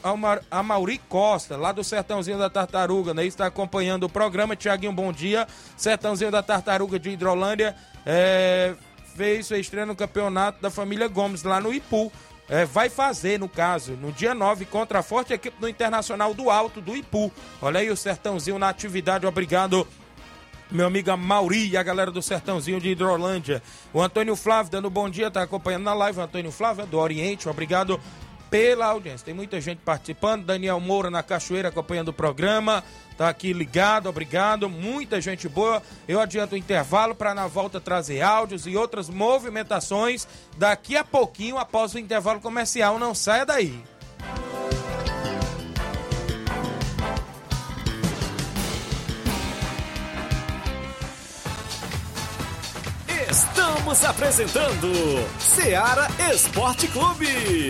[SPEAKER 1] Amauri Costa, lá do Sertãozinho da Tartaruga, né? Está acompanhando o programa. Tiaguinho, bom dia. Sertãozinho da Tartaruga de Hidrolândia. É, fez sua estreia no campeonato da família Gomes, lá no Ipu é, vai fazer, no caso, no dia 9, contra a forte equipe do Internacional do Alto, do Ipu. Olha aí o Sertãozinho na atividade, obrigado meu amigo Mauri e a galera do Sertãozinho de Hidrolândia. O Antônio Flávio dando bom dia, tá acompanhando na live. O Antônio Flávio é do Oriente, obrigado pela audiência. Tem muita gente participando. Daniel Moura na Cachoeira acompanhando o programa. Tá aqui ligado, obrigado. Muita gente boa. Eu adianto o intervalo para na volta trazer áudios e outras movimentações daqui a pouquinho após o intervalo comercial. Não saia daí.
[SPEAKER 3] Estamos apresentando Seara Esporte Clube.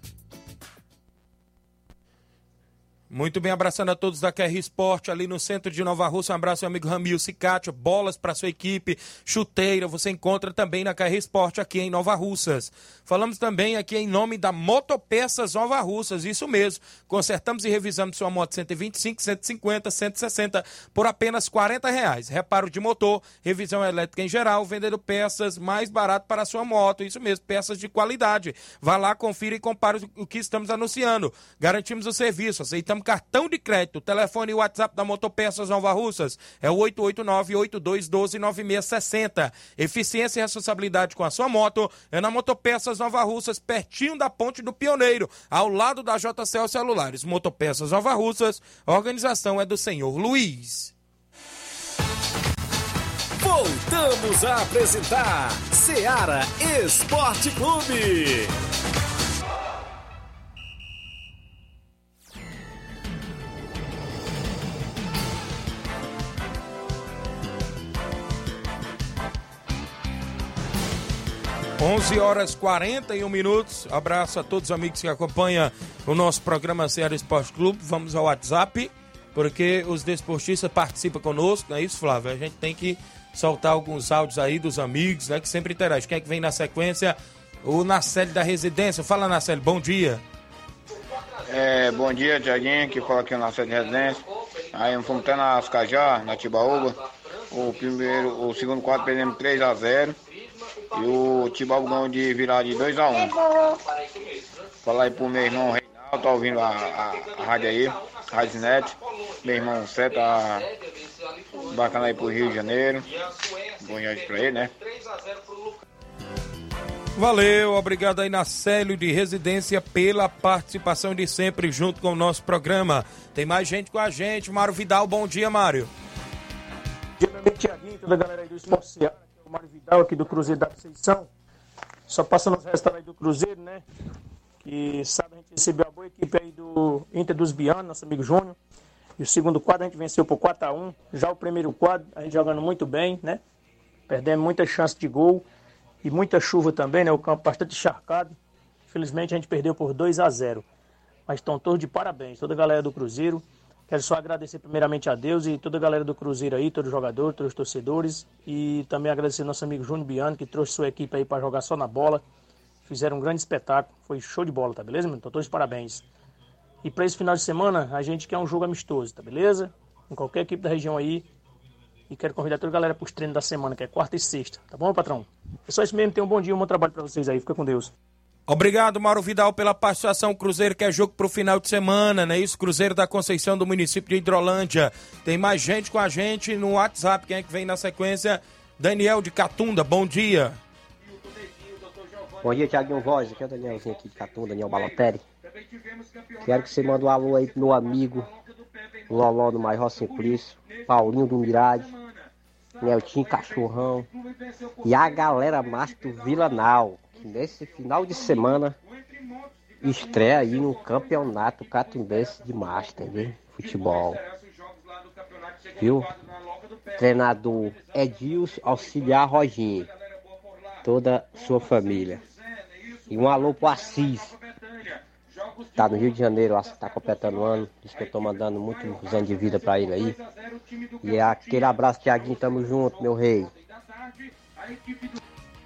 [SPEAKER 1] Muito bem, abraçando a todos da QR Esporte ali no centro de Nova Rússia. Um abraço, meu amigo Ramil Cicatio. Bolas para sua equipe, chuteira. Você encontra também na QR Esporte aqui em Nova Russas. Falamos também aqui em nome da Motopeças Nova Russas. Isso mesmo. Consertamos e revisamos sua moto 125, 150, 160 por apenas 40 reais. Reparo de motor, revisão elétrica em geral, vendendo peças mais barato para sua moto. Isso mesmo, peças de qualidade. Vá lá, confira e compare o que estamos anunciando. Garantimos o serviço, aceitamos cartão de crédito. Telefone e WhatsApp da Motopeças Nova Russas é o 889-8212-9660. Eficiência e responsabilidade com a sua moto é na Motopeças Nova Russas, pertinho da Ponte do Pioneiro, ao lado da JCL Celulares. Motopeças Nova Russas, a organização é do senhor Luiz.
[SPEAKER 3] Voltamos a apresentar Seara Esporte Clube.
[SPEAKER 1] 11 horas 41 minutos. Abraço a todos os amigos que acompanham o nosso programa Ceará Esporte Clube. Vamos ao WhatsApp, porque os desportistas participam conosco, não é isso, Flávio? A gente tem que soltar alguns áudios aí dos amigos, né, que sempre interagem. Quem é que vem na sequência? O Nacelle da Residência. Fala, Nacelle, bom dia.
[SPEAKER 5] É, bom dia, Tiaguinho, que fala aqui no Nacelle da Residência. Aí fomos até na Ascajá, na Tibaúba. O primeiro, o segundo quarto perdemos 3 a 0 e o Tibau ganhou de virar de 2x1. Um. Falar aí pro meu irmão Reinaldo, tá ouvindo a, a, a rádio aí, Rádio Net. Meu irmão Sé tá bacana aí pro Rio de Janeiro. Bom dia pra ele, né?
[SPEAKER 1] Valeu, obrigado aí na Célio de Residência pela participação de sempre junto com o nosso programa. Tem mais gente com a gente. Mário Vidal, bom dia, Mário.
[SPEAKER 6] Bom dia, Tiaguinho, toda a galera aí do Esporte. Mário Vidal aqui do Cruzeiro da Conceição. Só passando os restaurantes do Cruzeiro, né? Que sabe, a gente recebeu a boa equipe aí do Inter dos Bianos, nosso amigo Júnior. E o segundo quadro a gente venceu por 4x1. Já o primeiro quadro, a gente jogando muito bem, né? Perdemos muita chance de gol e muita chuva também, né? O campo bastante encharcado. Infelizmente a gente perdeu por 2 a 0 Mas estão todos de parabéns, toda a galera do Cruzeiro. Quero só agradecer primeiramente a Deus e toda a galera do Cruzeiro aí, todos os jogadores, todos os torcedores. E também agradecer nosso amigo Júnior Biano, que trouxe sua equipe aí para jogar só na bola. Fizeram um grande espetáculo. Foi show de bola, tá beleza, meu? Então, todos parabéns. E para esse final de semana, a gente quer um jogo amistoso, tá beleza? Com qualquer equipe da região aí. E quero convidar toda a galera para os treinos da semana, que é quarta e sexta. Tá bom, patrão? É só isso mesmo. Tenham um bom dia, um bom trabalho para vocês aí. Fica com Deus.
[SPEAKER 1] Obrigado, Mauro Vidal, pela participação. Cruzeiro que é jogo pro final de semana, né? Isso, Cruzeiro da Conceição do município de Hidrolândia. Tem mais gente com a gente no WhatsApp. Quem é que vem na sequência? Daniel de Catunda, bom dia.
[SPEAKER 7] Bom dia, Tiaguinho Voz. Aqui é o Danielzinho aqui de Catunda, Daniel Balotelli. Quero que você mande um alô aí pro meu amigo Loló do Major Simplício, Paulinho do Mirade, Neltinho Cachorrão e a galera massa do Nau nesse final de semana estreia aí no campeonato catimbense de Master de futebol. Viu? Treinador Edilson, auxiliar Roginho. Toda sua família. E um alô pro Assis. Tá no Rio de Janeiro, tá completando o ano. Diz que eu tô mandando muitos anos de vida pra ele aí. E é aquele abraço, Tiaguinho, tamo junto, meu rei.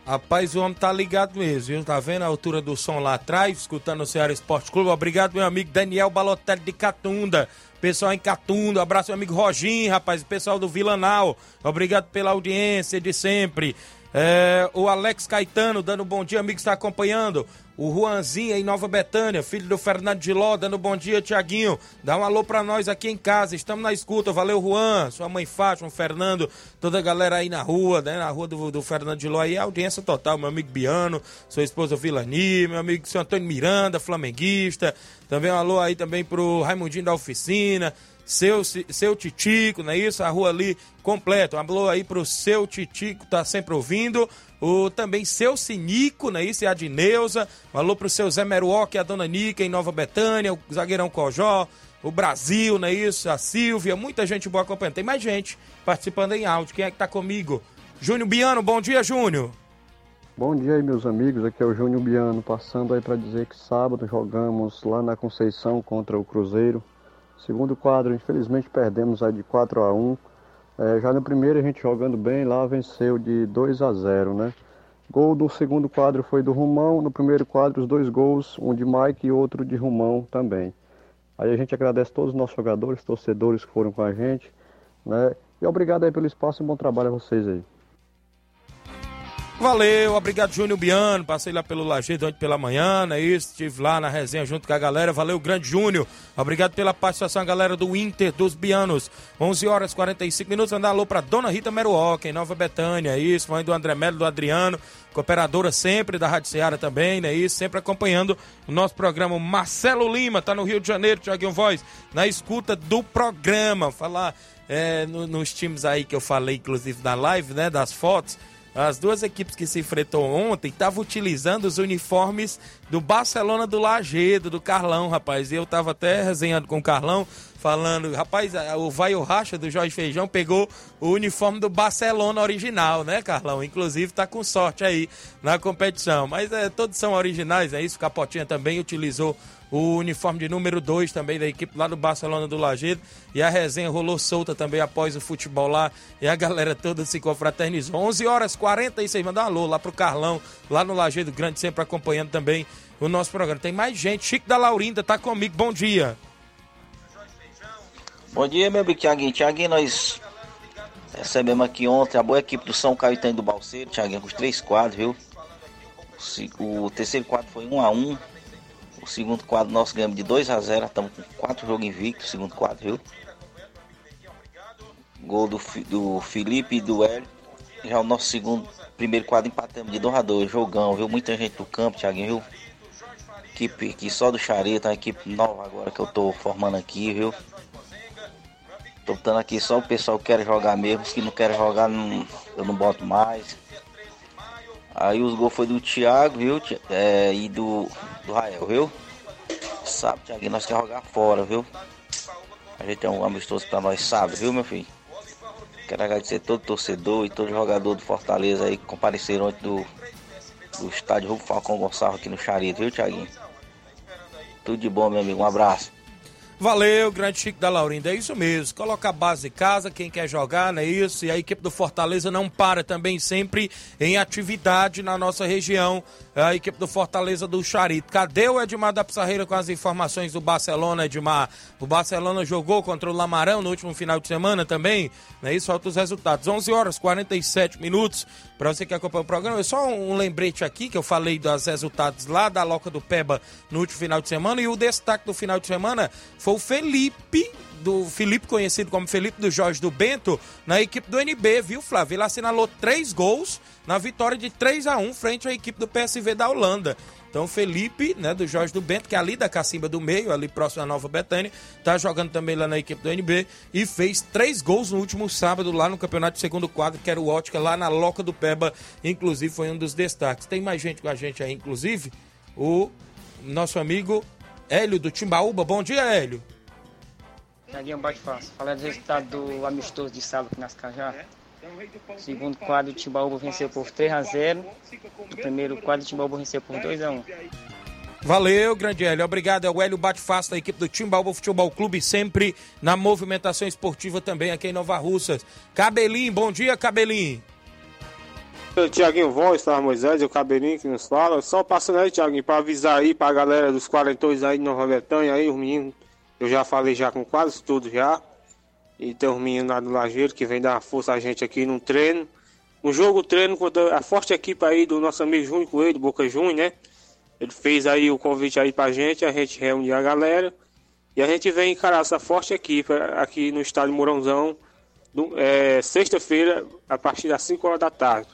[SPEAKER 1] Rapaz, o homem tá ligado mesmo, viu? Tá vendo a altura do som lá atrás, escutando o Ceará Esporte Clube. Obrigado, meu amigo Daniel Balotelli de Catunda. Pessoal em Catunda, abraço, meu amigo Roginho, rapaz, pessoal do Vilanal. Obrigado pela audiência de sempre. É, o Alex Caetano dando bom dia, amigo, está acompanhando. O Juanzinho em Nova Betânia, filho do Fernando de Ló, dando bom dia, Tiaguinho. Dá um alô pra nós aqui em casa, estamos na escuta. Valeu, Juan, sua mãe Fátima, Fernando, toda a galera aí na rua, né? Na rua do, do Fernando de Ló aí, audiência total. Meu amigo Biano, sua esposa Vilani, meu amigo seu Antônio Miranda, flamenguista. Também um alô aí também pro Raimundinho da Oficina seu, seu Titico, não é isso? A rua ali completa. Um alô aí pro seu Titico, tá sempre ouvindo. O também seu Sinico, não é isso? E a Dineuza. Um alô pro seu Zé Meruoc e a Dona Nica em Nova Betânia, o zagueirão Cojó, o Brasil, não é isso? A Silvia, muita gente boa acompanhando. Tem mais gente participando em áudio. Quem é que tá comigo? Júnior Biano, bom dia, Júnior.
[SPEAKER 8] Bom dia aí, meus amigos. Aqui é o Júnior Biano, passando aí para dizer que sábado jogamos lá na Conceição contra o Cruzeiro Segundo quadro, infelizmente perdemos aí de 4 a 1 é, Já no primeiro a gente jogando bem lá venceu de 2 a 0 né? Gol do segundo quadro foi do Rumão, no primeiro quadro os dois gols, um de Mike e outro de Rumão também. Aí a gente agradece todos os nossos jogadores, torcedores que foram com a gente, né? E obrigado aí pelo espaço e bom trabalho a vocês aí.
[SPEAKER 1] Valeu, obrigado Júnior Biano, passei lá pelo Lajeado ontem pela manhã, é isso, estive lá na resenha junto com a galera, valeu grande Júnior, obrigado pela participação galera do Inter dos Bianos, 11 horas 45 minutos, andar alô pra Dona Rita Meruoca, em Nova Betânia, é isso, mãe do André Melo, do Adriano, cooperadora sempre da Rádio Ceará também, né, isso, sempre acompanhando o nosso programa, Marcelo Lima, tá no Rio de Janeiro, Tiaguinho Voz, na escuta do programa, falar é, no, nos times aí que eu falei, inclusive na live, né, das fotos, as duas equipes que se enfrentou ontem estavam utilizando os uniformes do Barcelona do Lagedo, do Carlão, rapaz. Eu tava até resenhando com o Carlão, falando, rapaz, o Vai o Racha do Jorge Feijão pegou o uniforme do Barcelona original, né, Carlão? Inclusive tá com sorte aí na competição. Mas é, todos são originais, é isso. Capotinha também utilizou o uniforme de número 2 também da equipe lá do Barcelona do Lagedo. E a resenha rolou solta também após o futebol lá. E a galera toda se confraternizou. 11 horas 46, mandar um alô lá pro Carlão, lá no Lagedo Grande, sempre acompanhando também o nosso programa. Tem mais gente. Chico da Laurinda tá comigo. Bom dia.
[SPEAKER 9] Bom dia, meu amigo Tiaguinho. Tiaguinho, nós recebemos aqui ontem a boa equipe do São Caetano do Balseiro, Tiaguinho, com os três quadros, viu? O terceiro quadro foi 1 um a 1 um. O segundo quadro nosso ganhamos de 2 a 0 Estamos com quatro jogos invictos, segundo quadro, viu? Gol do, do Felipe e do Hélio. Já o nosso segundo, primeiro quadro empatamos de 2 a 2 Jogão, viu? Muita gente do campo, Tiaguinho, viu? Equipe aqui só do Chareta, uma equipe nova agora que eu tô formando aqui, viu? Tô botando aqui só o pessoal que quer jogar mesmo, os que não querem jogar não, eu não boto mais. Aí os gols foi do Thiago, viu? É, e do, do Rael, viu? Sabe, Thiago, nós queremos jogar fora, viu? A gente tem um amistoso pra nós, sabe, viu, meu filho? Quero agradecer todo torcedor e todo jogador do Fortaleza aí que compareceram antes do, do estádio Rubio Falcão Gonçalves aqui no Charito, viu, Thiaguinho? Tudo de bom, meu amigo. Um abraço.
[SPEAKER 1] Valeu, grande Chico da Laurinda. É isso mesmo. Coloca a base de casa, quem quer jogar, não é isso? E a equipe do Fortaleza não para também sempre em atividade na nossa região. A equipe do Fortaleza do Charito. Cadê o Edmar da Pissarreira com as informações do Barcelona, Edmar? O Barcelona jogou contra o Lamarão no último final de semana também. Não é isso? Falta os resultados. 11 horas 47 minutos. Para você que acompanha o programa, só um lembrete aqui que eu falei dos resultados lá da Loca do Peba no último final de semana. E o destaque do final de semana foi o Felipe, do Felipe, conhecido como Felipe do Jorge do Bento, na equipe do NB, viu, Flávio? Ele assinalou três gols na vitória de 3 a 1 frente à equipe do PSV da Holanda. Então, Felipe, né, do Jorge do Bento, que é ali da Cacimba do Meio, ali próximo à Nova Betânia, tá jogando também lá na equipe do NB e fez três gols no último sábado lá no campeonato de segundo quadro, que era o Ótica, lá na Loca do Peba, inclusive foi um dos destaques. Tem mais gente com a gente aí, inclusive, o nosso amigo Hélio do Timbaúba. Bom dia, Hélio.
[SPEAKER 10] Tiaguinho Baixo Fácil. Falar do resultado do amistoso de sábado aqui nas Cajá. Segundo quadro, o Timbaúba venceu por 3 a 0 No primeiro quadro, o Timbaúba venceu por 2 a 1
[SPEAKER 1] Valeu, grande Hélio. Obrigado. É o Hélio Bate-Fácil da equipe do Timbaúba Futebol Clube, sempre na movimentação esportiva também aqui em Nova Russas. Cabelinho, bom dia, Cabelinho.
[SPEAKER 11] Tiaguinho Voz, tá, Moisés, o Cabelinho que nos fala. Só passando aí, Tiaguinho, pra avisar aí pra galera dos quarentões aí de Nova Betânia, aí, os meninos. Eu já falei já com quase tudo já. E tem os meninos lá do Lajeiro que vem dar força a gente aqui no treino. Um jogo treino contra a forte equipe aí do nosso amigo Júnior Coelho, Boca Júnior, né? Ele fez aí o convite aí pra gente, a gente reúne a galera. E a gente vem encarar essa forte equipe aqui no estádio Mourãozão, é, sexta-feira, a partir das 5 horas da tarde.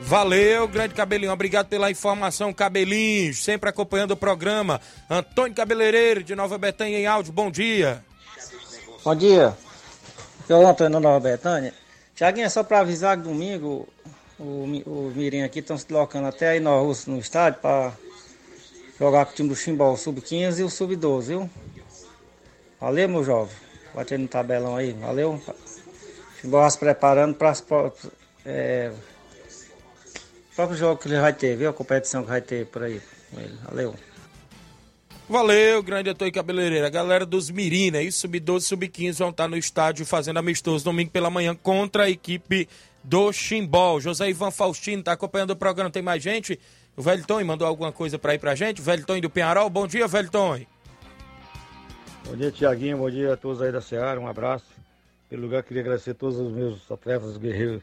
[SPEAKER 1] Valeu, grande Cabelinho. Obrigado pela informação, Cabelinho. Sempre acompanhando o programa. Antônio Cabeleireiro, de Nova Betânia, em áudio. Bom dia.
[SPEAKER 10] Bom dia. Eu, Antônio, Nova Betânia. Tiaguinho, é só para avisar que domingo o, o Mirim aqui estão se deslocando até aí no, no estádio para jogar com o time do Chimbal Sub-15 e o Sub-12, viu? Valeu, meu jovem. Batendo no tabelão aí, valeu. Chimbal se preparando para é, o próprio jogo que ele vai ter, viu? A competição que vai ter por aí com ele. Valeu.
[SPEAKER 1] Valeu, grande ator e cabeleireira. Galera dos Mirim, né? Isso, sub-12, sub-15 vão estar no estádio fazendo amistoso domingo pela manhã contra a equipe do Chimbol. José Ivan Faustino tá acompanhando o programa. Tem mais gente? O Velton mandou alguma coisa para ir pra gente? Velton do Penharol. Bom dia, Velton.
[SPEAKER 12] Bom dia, Tiaguinho. Bom dia a todos aí da Seara. Um abraço. Pelo lugar, queria agradecer a todos os meus atletas, os guerreiros,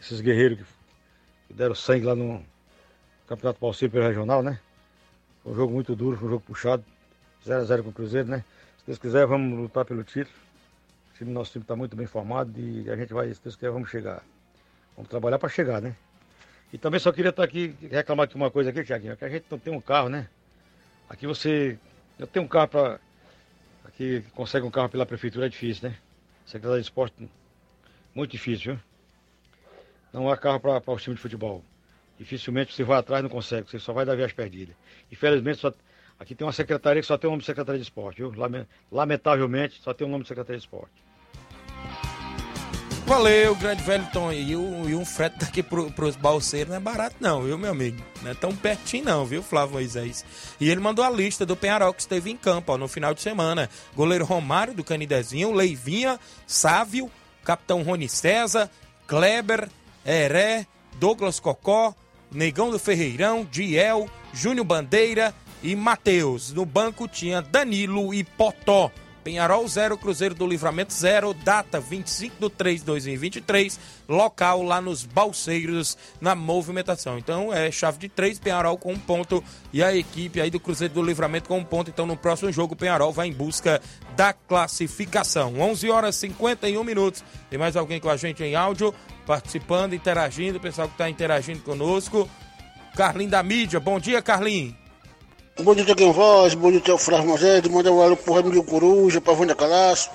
[SPEAKER 12] esses guerreiros que deram sangue lá no Campeonato Paulista Regional, né? Foi um jogo muito duro, foi um jogo puxado. 0x0 com o Cruzeiro, né? Se Deus quiser, vamos lutar pelo título. O time, nosso time está muito bem formado e a gente vai, se Deus quiser, vamos chegar. Vamos trabalhar para chegar, né? E também só queria estar aqui, reclamar aqui uma coisa aqui, Tiaguinho, que a gente não tem um carro, né? Aqui você. Eu tenho um carro para. Aqui consegue um carro pela prefeitura é difícil, né? Secretaria de Esporte, muito difícil, viu? Não há carro para o time de futebol. Dificilmente você vai atrás não consegue, você só vai dar viagem perdida. Infelizmente, só, aqui tem uma secretaria que só tem o nome de Secretaria de Esporte, viu? Lamentavelmente, só tem o nome de Secretaria de Esporte.
[SPEAKER 1] Valeu, grande velho Tom. E, o, e um frete daqui pro, pros balseiros não é barato, não, viu, meu amigo? Não é tão pertinho, não, viu, Flávio Moisés? E ele mandou a lista do Penharol que esteve em campo ó, no final de semana. Goleiro Romário do Canidezinho, Leivinha, Sávio, Capitão Rony César, Kleber, Heré, Douglas Cocó, Negão do Ferreirão, Diel, Júnior Bandeira e Matheus. No banco tinha Danilo e Potó. Penharol 0, Cruzeiro do Livramento 0, data 25 de 3 de 2023, local lá nos Balseiros, na movimentação. Então é chave de 3, Penharol com um ponto e a equipe aí do Cruzeiro do Livramento com um ponto. Então no próximo jogo, Penharol vai em busca da classificação. 11 horas e 51 minutos. Tem mais alguém com a gente em áudio, participando, interagindo, o pessoal que está interagindo conosco. Carlinho da mídia, bom dia, Carlinho.
[SPEAKER 13] Bom dia, Tiaguinho Voz, bom dia, Tio Flávio Moisés, manda um alô pro Ramiro Coruja, pra Vânia Calaço,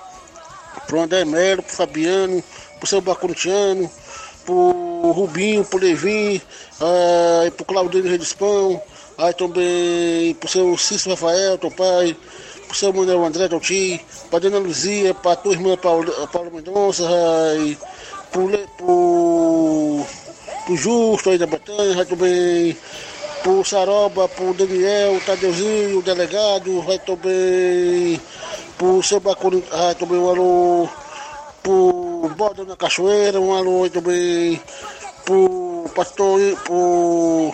[SPEAKER 13] pro André Melo, pro Fabiano, pro seu Bacurutiano, pro Rubinho, pro Levin, uh, pro Claudio Redispão, aí também pro seu Cícero Rafael, teu pai, pro seu Manuel André Toti, pra Dona Luzia, pra tua irmã Paula, Paula Mendonça, aí, pro, pro, pro Justo aí da Batanha, aí também pro Saroba, pro Daniel, o Tadeuzinho, o delegado, vai também pro seu Bacuri, vai também um alô pro Borda na Cachoeira, um alô também pro pastor, pro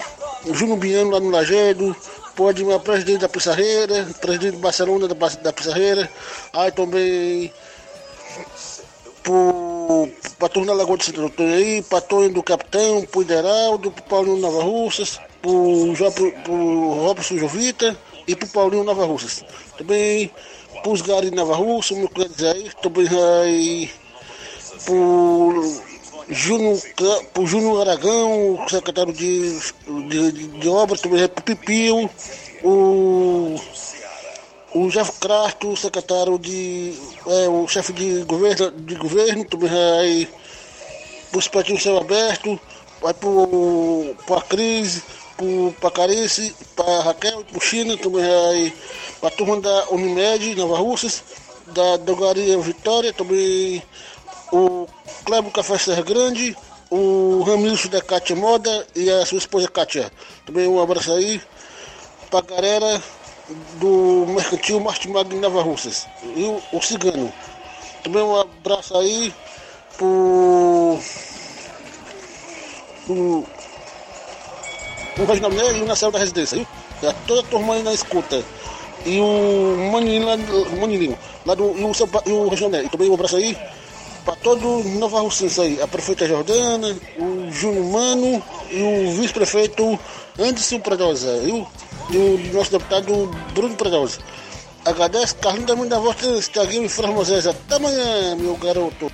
[SPEAKER 13] Júnior Biano lá no Lagedo, pro Admir, presidente da Pissarreira, presidente do Barcelona da, da Pissarreira, aí também pro Patrão da Lagoa de Santo Antônio aí, Patrão do Capitão, pro Ideraldo, pro Paulinho Nova Russas, pro, pro, pro Robson Jovita e pro Paulinho Nova Russas. Também pros Gari Nova Russa, meu aí, também aí pro Júnior, pro Júnior Aragão, secretário de, de, de, de obras, também pro Pipio, o o Jeff Crasto, secretário de. É, o chefe de governo, de governo também aí pro Espetinho Céu Aberto, vai pro, pra Cris, pro, pra Carice, pra Raquel, pro China, também aí pra turma da Unimed, Nova Russas, da Dogaria Vitória, também o Cleber Café Serra Grande, o Ramilson da Cátia Moda e a sua esposa Cátia. Também um abraço aí pra galera do Mercantil Martimag de Nova Russas e o, o Cigano. Também um abraço aí pro, pro, pro Reginaldo Nery e o Marcelo da Residência, viu? É toda a turma aí na escuta. E o Maninho lá, o lá do, e o, seu, e o Reginaldo Nery. Também um abraço aí para todo Nova Russense aí, a prefeita Jordana, o Júnior Mano e o vice-prefeito Anderson Pradosa, viu? E o nosso deputado Bruno Pradosa. Agradeço, Carlinhos da Mãe da Voz, Thiaguinho e Fran Moisés. Até amanhã, meu garoto.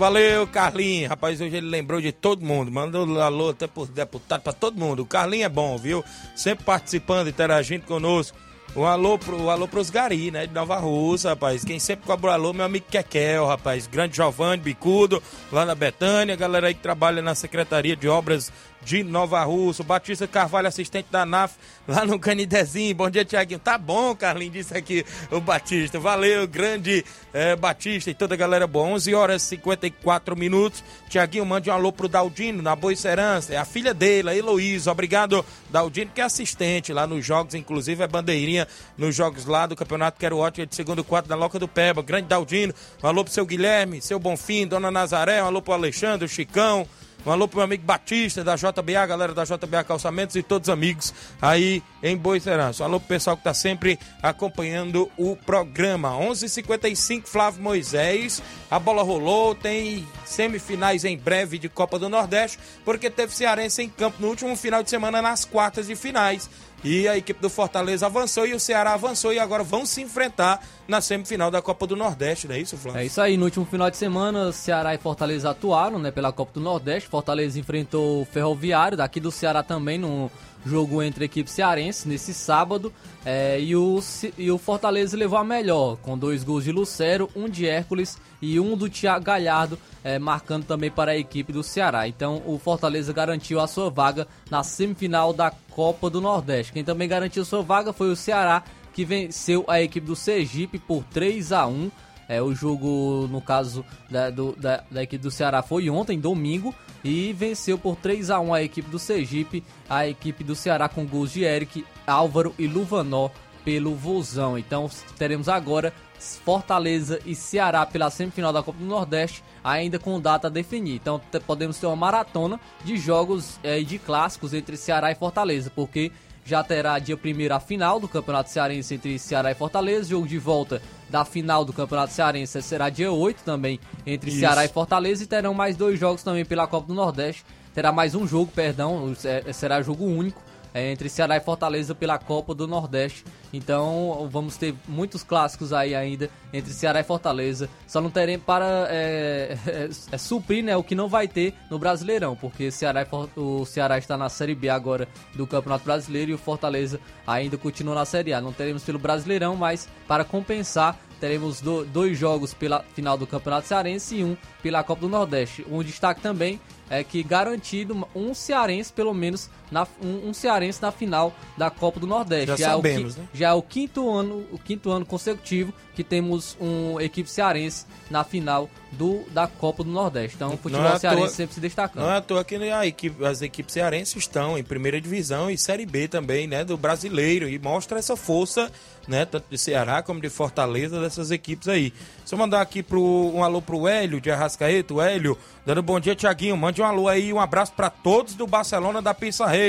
[SPEAKER 1] Valeu, Carlinhos. Rapaz, hoje ele lembrou de todo mundo. Mandou alô até por deputado para todo mundo. O Carlinhos é bom, viu? Sempre participando, interagindo conosco. Um alô, pro, um alô pros gari, né? De Nova Russa, rapaz. Quem sempre cobra alô, meu amigo Kekel, rapaz. Grande Giovanni Bicudo, lá na Betânia. Galera aí que trabalha na Secretaria de Obras de Nova Russa. O Batista Carvalho, assistente da NAF, lá no Canidezinho. Bom dia, Tiaguinho. Tá bom, Carlinhos, disse aqui o Batista. Valeu, grande eh, Batista e toda a galera boa. 11 horas e 54 minutos. Tiaguinho, mande um alô pro Daldino, na Boa Serança. É a filha dele, a Heloísa. Obrigado, Daldino, que é assistente lá nos jogos, inclusive é bandeirinha nos jogos lá do Campeonato Quero Ótimo de segundo quarto da Loca do Peba. Grande Daldino. Um alô pro seu Guilherme, seu Bonfim, Dona Nazaré. Um alô pro Alexandre, o Chicão. Um alô pro meu amigo Batista, da JBA, galera da JBA Calçamentos e todos os amigos aí em Boicerança. Um alô pro pessoal que tá sempre acompanhando o programa. 11:55 h 55 Flávio Moisés. A bola rolou, tem semifinais em breve de Copa do Nordeste, porque teve Cearense em campo no último final de semana nas quartas de finais. E a equipe do Fortaleza avançou e o Ceará avançou e agora vão se enfrentar na semifinal da Copa do Nordeste, não é isso, Flávio?
[SPEAKER 2] É isso aí, no último final de semana, Ceará e Fortaleza atuaram né, pela Copa do Nordeste. Fortaleza enfrentou o Ferroviário, daqui do Ceará também, no jogo entre a equipe cearense, nesse sábado. É, e, o, e o Fortaleza levou a melhor, com dois gols de Lucero, um de Hércules e um do Thiago Galhardo, é, marcando também para a equipe do Ceará. Então o Fortaleza garantiu a sua vaga na semifinal da Copa do Nordeste. Quem também garantiu sua vaga foi o Ceará, que venceu a equipe do Sergipe por 3 a 1 é, o jogo, no caso da, do, da, da, equipe do Ceará, foi ontem, domingo, e venceu por 3 a 1 a equipe do Sergipe, a equipe do Ceará com gols de Eric, Álvaro e Luvanó pelo Vozão. Então teremos agora Fortaleza e Ceará pela semifinal da Copa do Nordeste, ainda com data a definir. Então podemos ter uma maratona de jogos é, e de clássicos entre Ceará e Fortaleza, porque já terá dia 1 a final do Campeonato Cearense entre Ceará e Fortaleza, jogo de volta da final do Campeonato Cearense será dia 8 também entre Isso. Ceará e Fortaleza e terão mais dois jogos também pela Copa do Nordeste. Terá mais um jogo, perdão, é, será jogo único é, entre Ceará e Fortaleza pela Copa do Nordeste. Então vamos ter muitos clássicos aí ainda entre Ceará e Fortaleza. Só não teremos para é, é, é, suprir né, o que não vai ter no Brasileirão, porque Ceará o Ceará está na Série B agora do Campeonato Brasileiro e o Fortaleza ainda continua na Série A. Não teremos pelo Brasileirão, mas para compensar teremos do, dois jogos pela final do Campeonato Cearense e um pela Copa do Nordeste. Um destaque também é que garantido um cearense, pelo menos, na, um, um cearense na final da Copa do Nordeste.
[SPEAKER 1] Já, já sabemos,
[SPEAKER 2] é o,
[SPEAKER 1] né?
[SPEAKER 2] Já é o quinto ano, o quinto ano consecutivo que temos uma equipe cearense na final do, da Copa do Nordeste. Então, o futebol é cearense toa, sempre se destacando.
[SPEAKER 1] Não é à toa que a equipe, as equipes cearenses estão em primeira divisão e Série B também, né, do brasileiro, e mostra essa força, né, tanto de Ceará como de Fortaleza, dessas equipes aí. Só mandar aqui pro, um alô pro Hélio de Arrascaeta, o Hélio, dando bom dia, Tiaguinho, mande um alô aí, um abraço para todos do Barcelona da Pissarreira.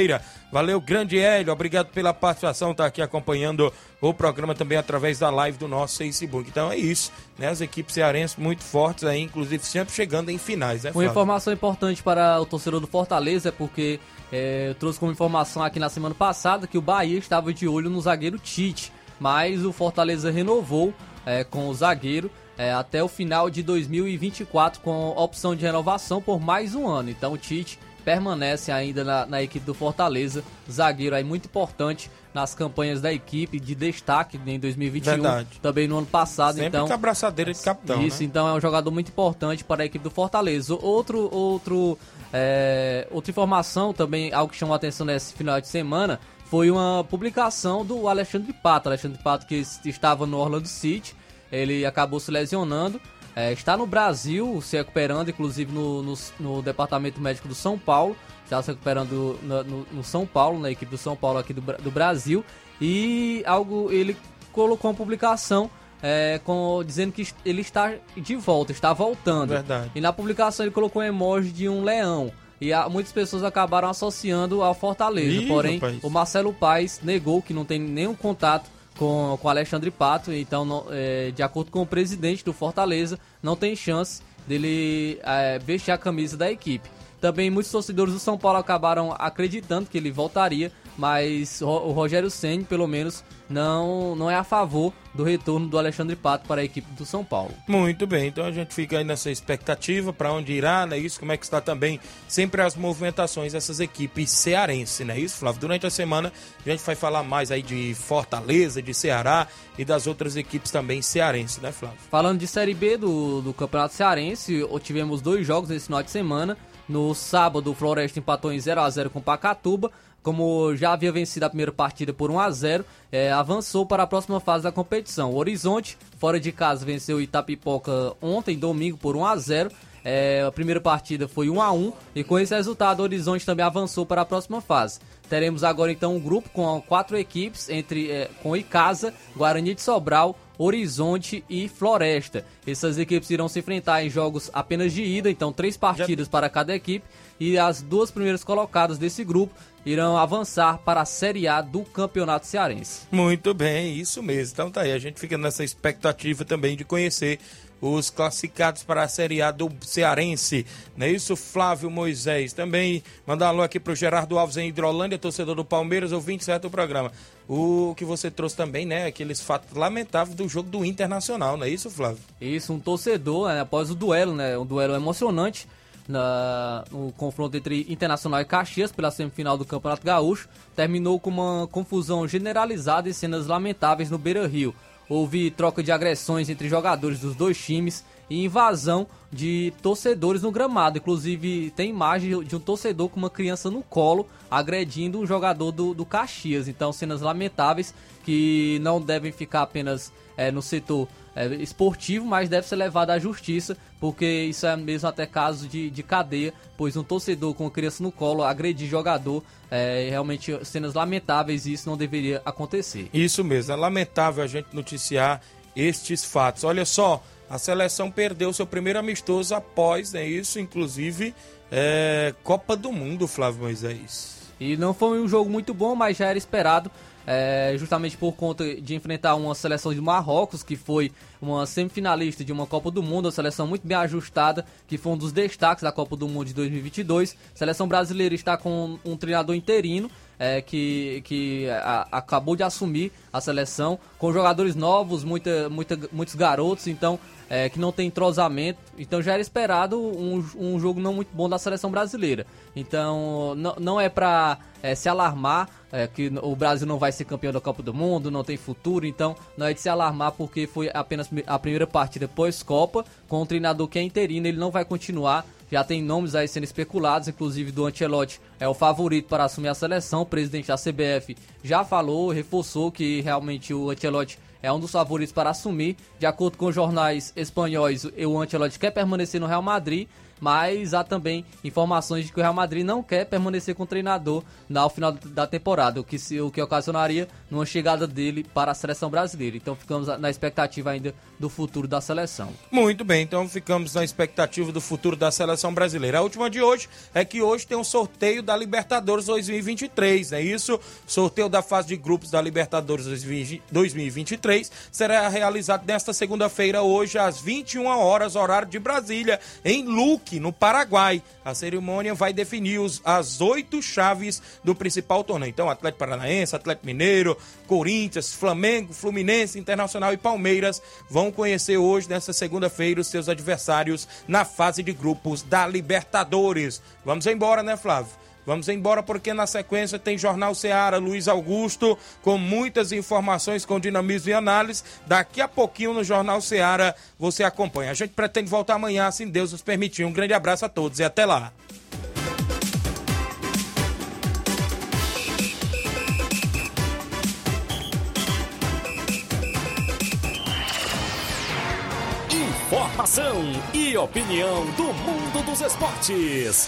[SPEAKER 1] Valeu, grande Hélio, obrigado pela participação, tá aqui acompanhando o programa também através da live do nosso Facebook. Então é isso, né? As equipes cearenses muito fortes aí, inclusive sempre chegando em finais, né?
[SPEAKER 2] Uma informação importante para o torcedor do Fortaleza é porque é, eu trouxe como informação aqui na semana passada que o Bahia estava de olho no zagueiro Tite, mas o Fortaleza renovou é, com o zagueiro é, até o final de 2024 com opção de renovação por mais um ano. Então o Tite permanece ainda na, na, equipe do Fortaleza, zagueiro aí muito importante nas campanhas da equipe de destaque em 2021, Verdade. também no ano passado,
[SPEAKER 1] Sempre
[SPEAKER 2] então
[SPEAKER 1] com abraçadeira de capitão,
[SPEAKER 2] Isso,
[SPEAKER 1] né?
[SPEAKER 2] então é um jogador muito importante para a equipe do Fortaleza. Outro outro é, outra informação também, algo que chamou a atenção nesse final de semana, foi uma publicação do Alexandre Pato, Alexandre Pato que estava no Orlando City, ele acabou se lesionando é, está no Brasil, se recuperando, inclusive no, no, no, Departamento Médico do São Paulo. Está se recuperando no, no, no, São Paulo, na equipe do São Paulo aqui do, do Brasil. E algo ele colocou uma publicação é, com, dizendo que ele está de volta, está voltando.
[SPEAKER 1] Verdade.
[SPEAKER 2] E na publicação ele colocou um emoji de um leão. E a, muitas pessoas acabaram associando ao Fortaleza. Ih, porém, o Marcelo Paes negou que não tem nenhum contato com, Alexandre Pato. Então, não, é, de acordo com o presidente do Fortaleza, não tem chance dele é, vestir a camisa da equipe. Também muitos torcedores do São Paulo acabaram acreditando que ele voltaria, mas o Rogério Senni, pelo menos, não, não é a favor do retorno do Alexandre Pato para a equipe do São Paulo.
[SPEAKER 1] Muito bem, então a gente fica aí nessa expectativa para onde irá, né? Isso, como é que está também sempre as movimentações dessas equipes cearenses, né? Isso, Flávio. Durante a semana a gente vai falar mais aí de Fortaleza, de Ceará e das outras equipes também cearenses, né, Flávio?
[SPEAKER 2] Falando de Série B do, do Campeonato Cearense, tivemos dois jogos nesse final de semana. No sábado, o Floresta empatou em 0 a 0 com Pacatuba. Como já havia vencido a primeira partida por 1 a 0 é, avançou para a próxima fase da competição. O Horizonte, fora de casa, venceu o Itapipoca ontem, domingo, por 1 a 0 é, a primeira partida foi 1 a 1 e com esse resultado o Horizonte também avançou para a próxima fase. Teremos agora então um grupo com quatro equipes entre é, com Icasa, Guarani de Sobral, Horizonte e Floresta. Essas equipes irão se enfrentar em jogos apenas de ida, então três partidas para cada equipe e as duas primeiras colocadas desse grupo irão avançar para a Série A do Campeonato Cearense.
[SPEAKER 1] Muito bem, isso mesmo. Então tá aí, a gente fica nessa expectativa também de conhecer os classificados para a Série A do Cearense. Não é isso, Flávio Moisés? Também mandar alô aqui para o Gerardo Alves em Hidrolândia, torcedor do Palmeiras, ouvinte certo do programa. O que você trouxe também, né? Aqueles fatos lamentáveis do jogo do Internacional, não é isso, Flávio?
[SPEAKER 2] Isso, um torcedor, né, após o duelo, né? Um duelo emocionante na, no confronto entre Internacional e Caxias pela semifinal do Campeonato Gaúcho, terminou com uma confusão generalizada e cenas lamentáveis no Beira Rio. Houve troca de agressões entre jogadores dos dois times e invasão de torcedores no gramado. Inclusive, tem imagem de um torcedor com uma criança no colo agredindo um jogador do, do Caxias. Então, cenas lamentáveis que não devem ficar apenas é, no setor é, esportivo, mas deve ser levado à justiça, porque isso é mesmo até caso de, de cadeia, pois um torcedor com uma criança no colo agredir jogador é realmente cenas lamentáveis e isso não deveria acontecer.
[SPEAKER 1] Isso mesmo, é lamentável a gente noticiar estes fatos. Olha só, a seleção perdeu seu primeiro amistoso após né, isso, inclusive é, Copa do Mundo, Flávio Moisés.
[SPEAKER 2] E não foi um jogo muito bom, mas já era esperado é, justamente por conta de enfrentar uma seleção de Marrocos, que foi uma semifinalista de uma Copa do Mundo, uma seleção muito bem ajustada, que foi um dos destaques da Copa do Mundo de 2022. A seleção brasileira está com um treinador interino, é, que, que a, acabou de assumir a seleção, com jogadores novos, muita, muita, muitos garotos, então é, que não tem entrosamento. Então já era esperado um, um jogo não muito bom da seleção brasileira. Então não, é para é, se alarmar é, que o Brasil não vai ser campeão da Copa do Mundo, não tem futuro. Então não é de se alarmar porque foi apenas a primeira partida pós-Copa com um treinador que é interino, ele não vai continuar já tem nomes aí sendo especulados, inclusive do Ancelotti é o favorito para assumir a seleção. O presidente da CBF já falou, reforçou que realmente o Ancelotti é um dos favoritos para assumir. De acordo com jornais espanhóis, o Ancelotti quer permanecer no Real Madrid mas há também informações de que o Real Madrid não quer permanecer com o treinador ao final da temporada, o que, se, o que ocasionaria numa chegada dele para a seleção brasileira. Então ficamos na expectativa ainda do futuro da seleção.
[SPEAKER 1] Muito bem, então ficamos na expectativa do futuro da seleção brasileira. A última de hoje é que hoje tem um sorteio da Libertadores 2023, é isso? Sorteio da fase de grupos da Libertadores 2023 será realizado nesta segunda-feira, hoje, às 21 horas, horário de Brasília, em Luque no Paraguai. A cerimônia vai definir os, as oito chaves do principal torneio. Então, Atlético Paranaense, Atlético Mineiro, Corinthians, Flamengo, Fluminense, Internacional e Palmeiras vão conhecer hoje, nesta segunda-feira, os seus adversários na fase de grupos da Libertadores. Vamos embora, né, Flávio? Vamos embora porque na sequência tem Jornal Seara, Luiz Augusto, com muitas informações com dinamismo e análise. Daqui a pouquinho no Jornal Seara você acompanha. A gente pretende voltar amanhã, se Deus nos permitir. Um grande abraço a todos e até lá.
[SPEAKER 3] Informação e opinião do mundo dos esportes.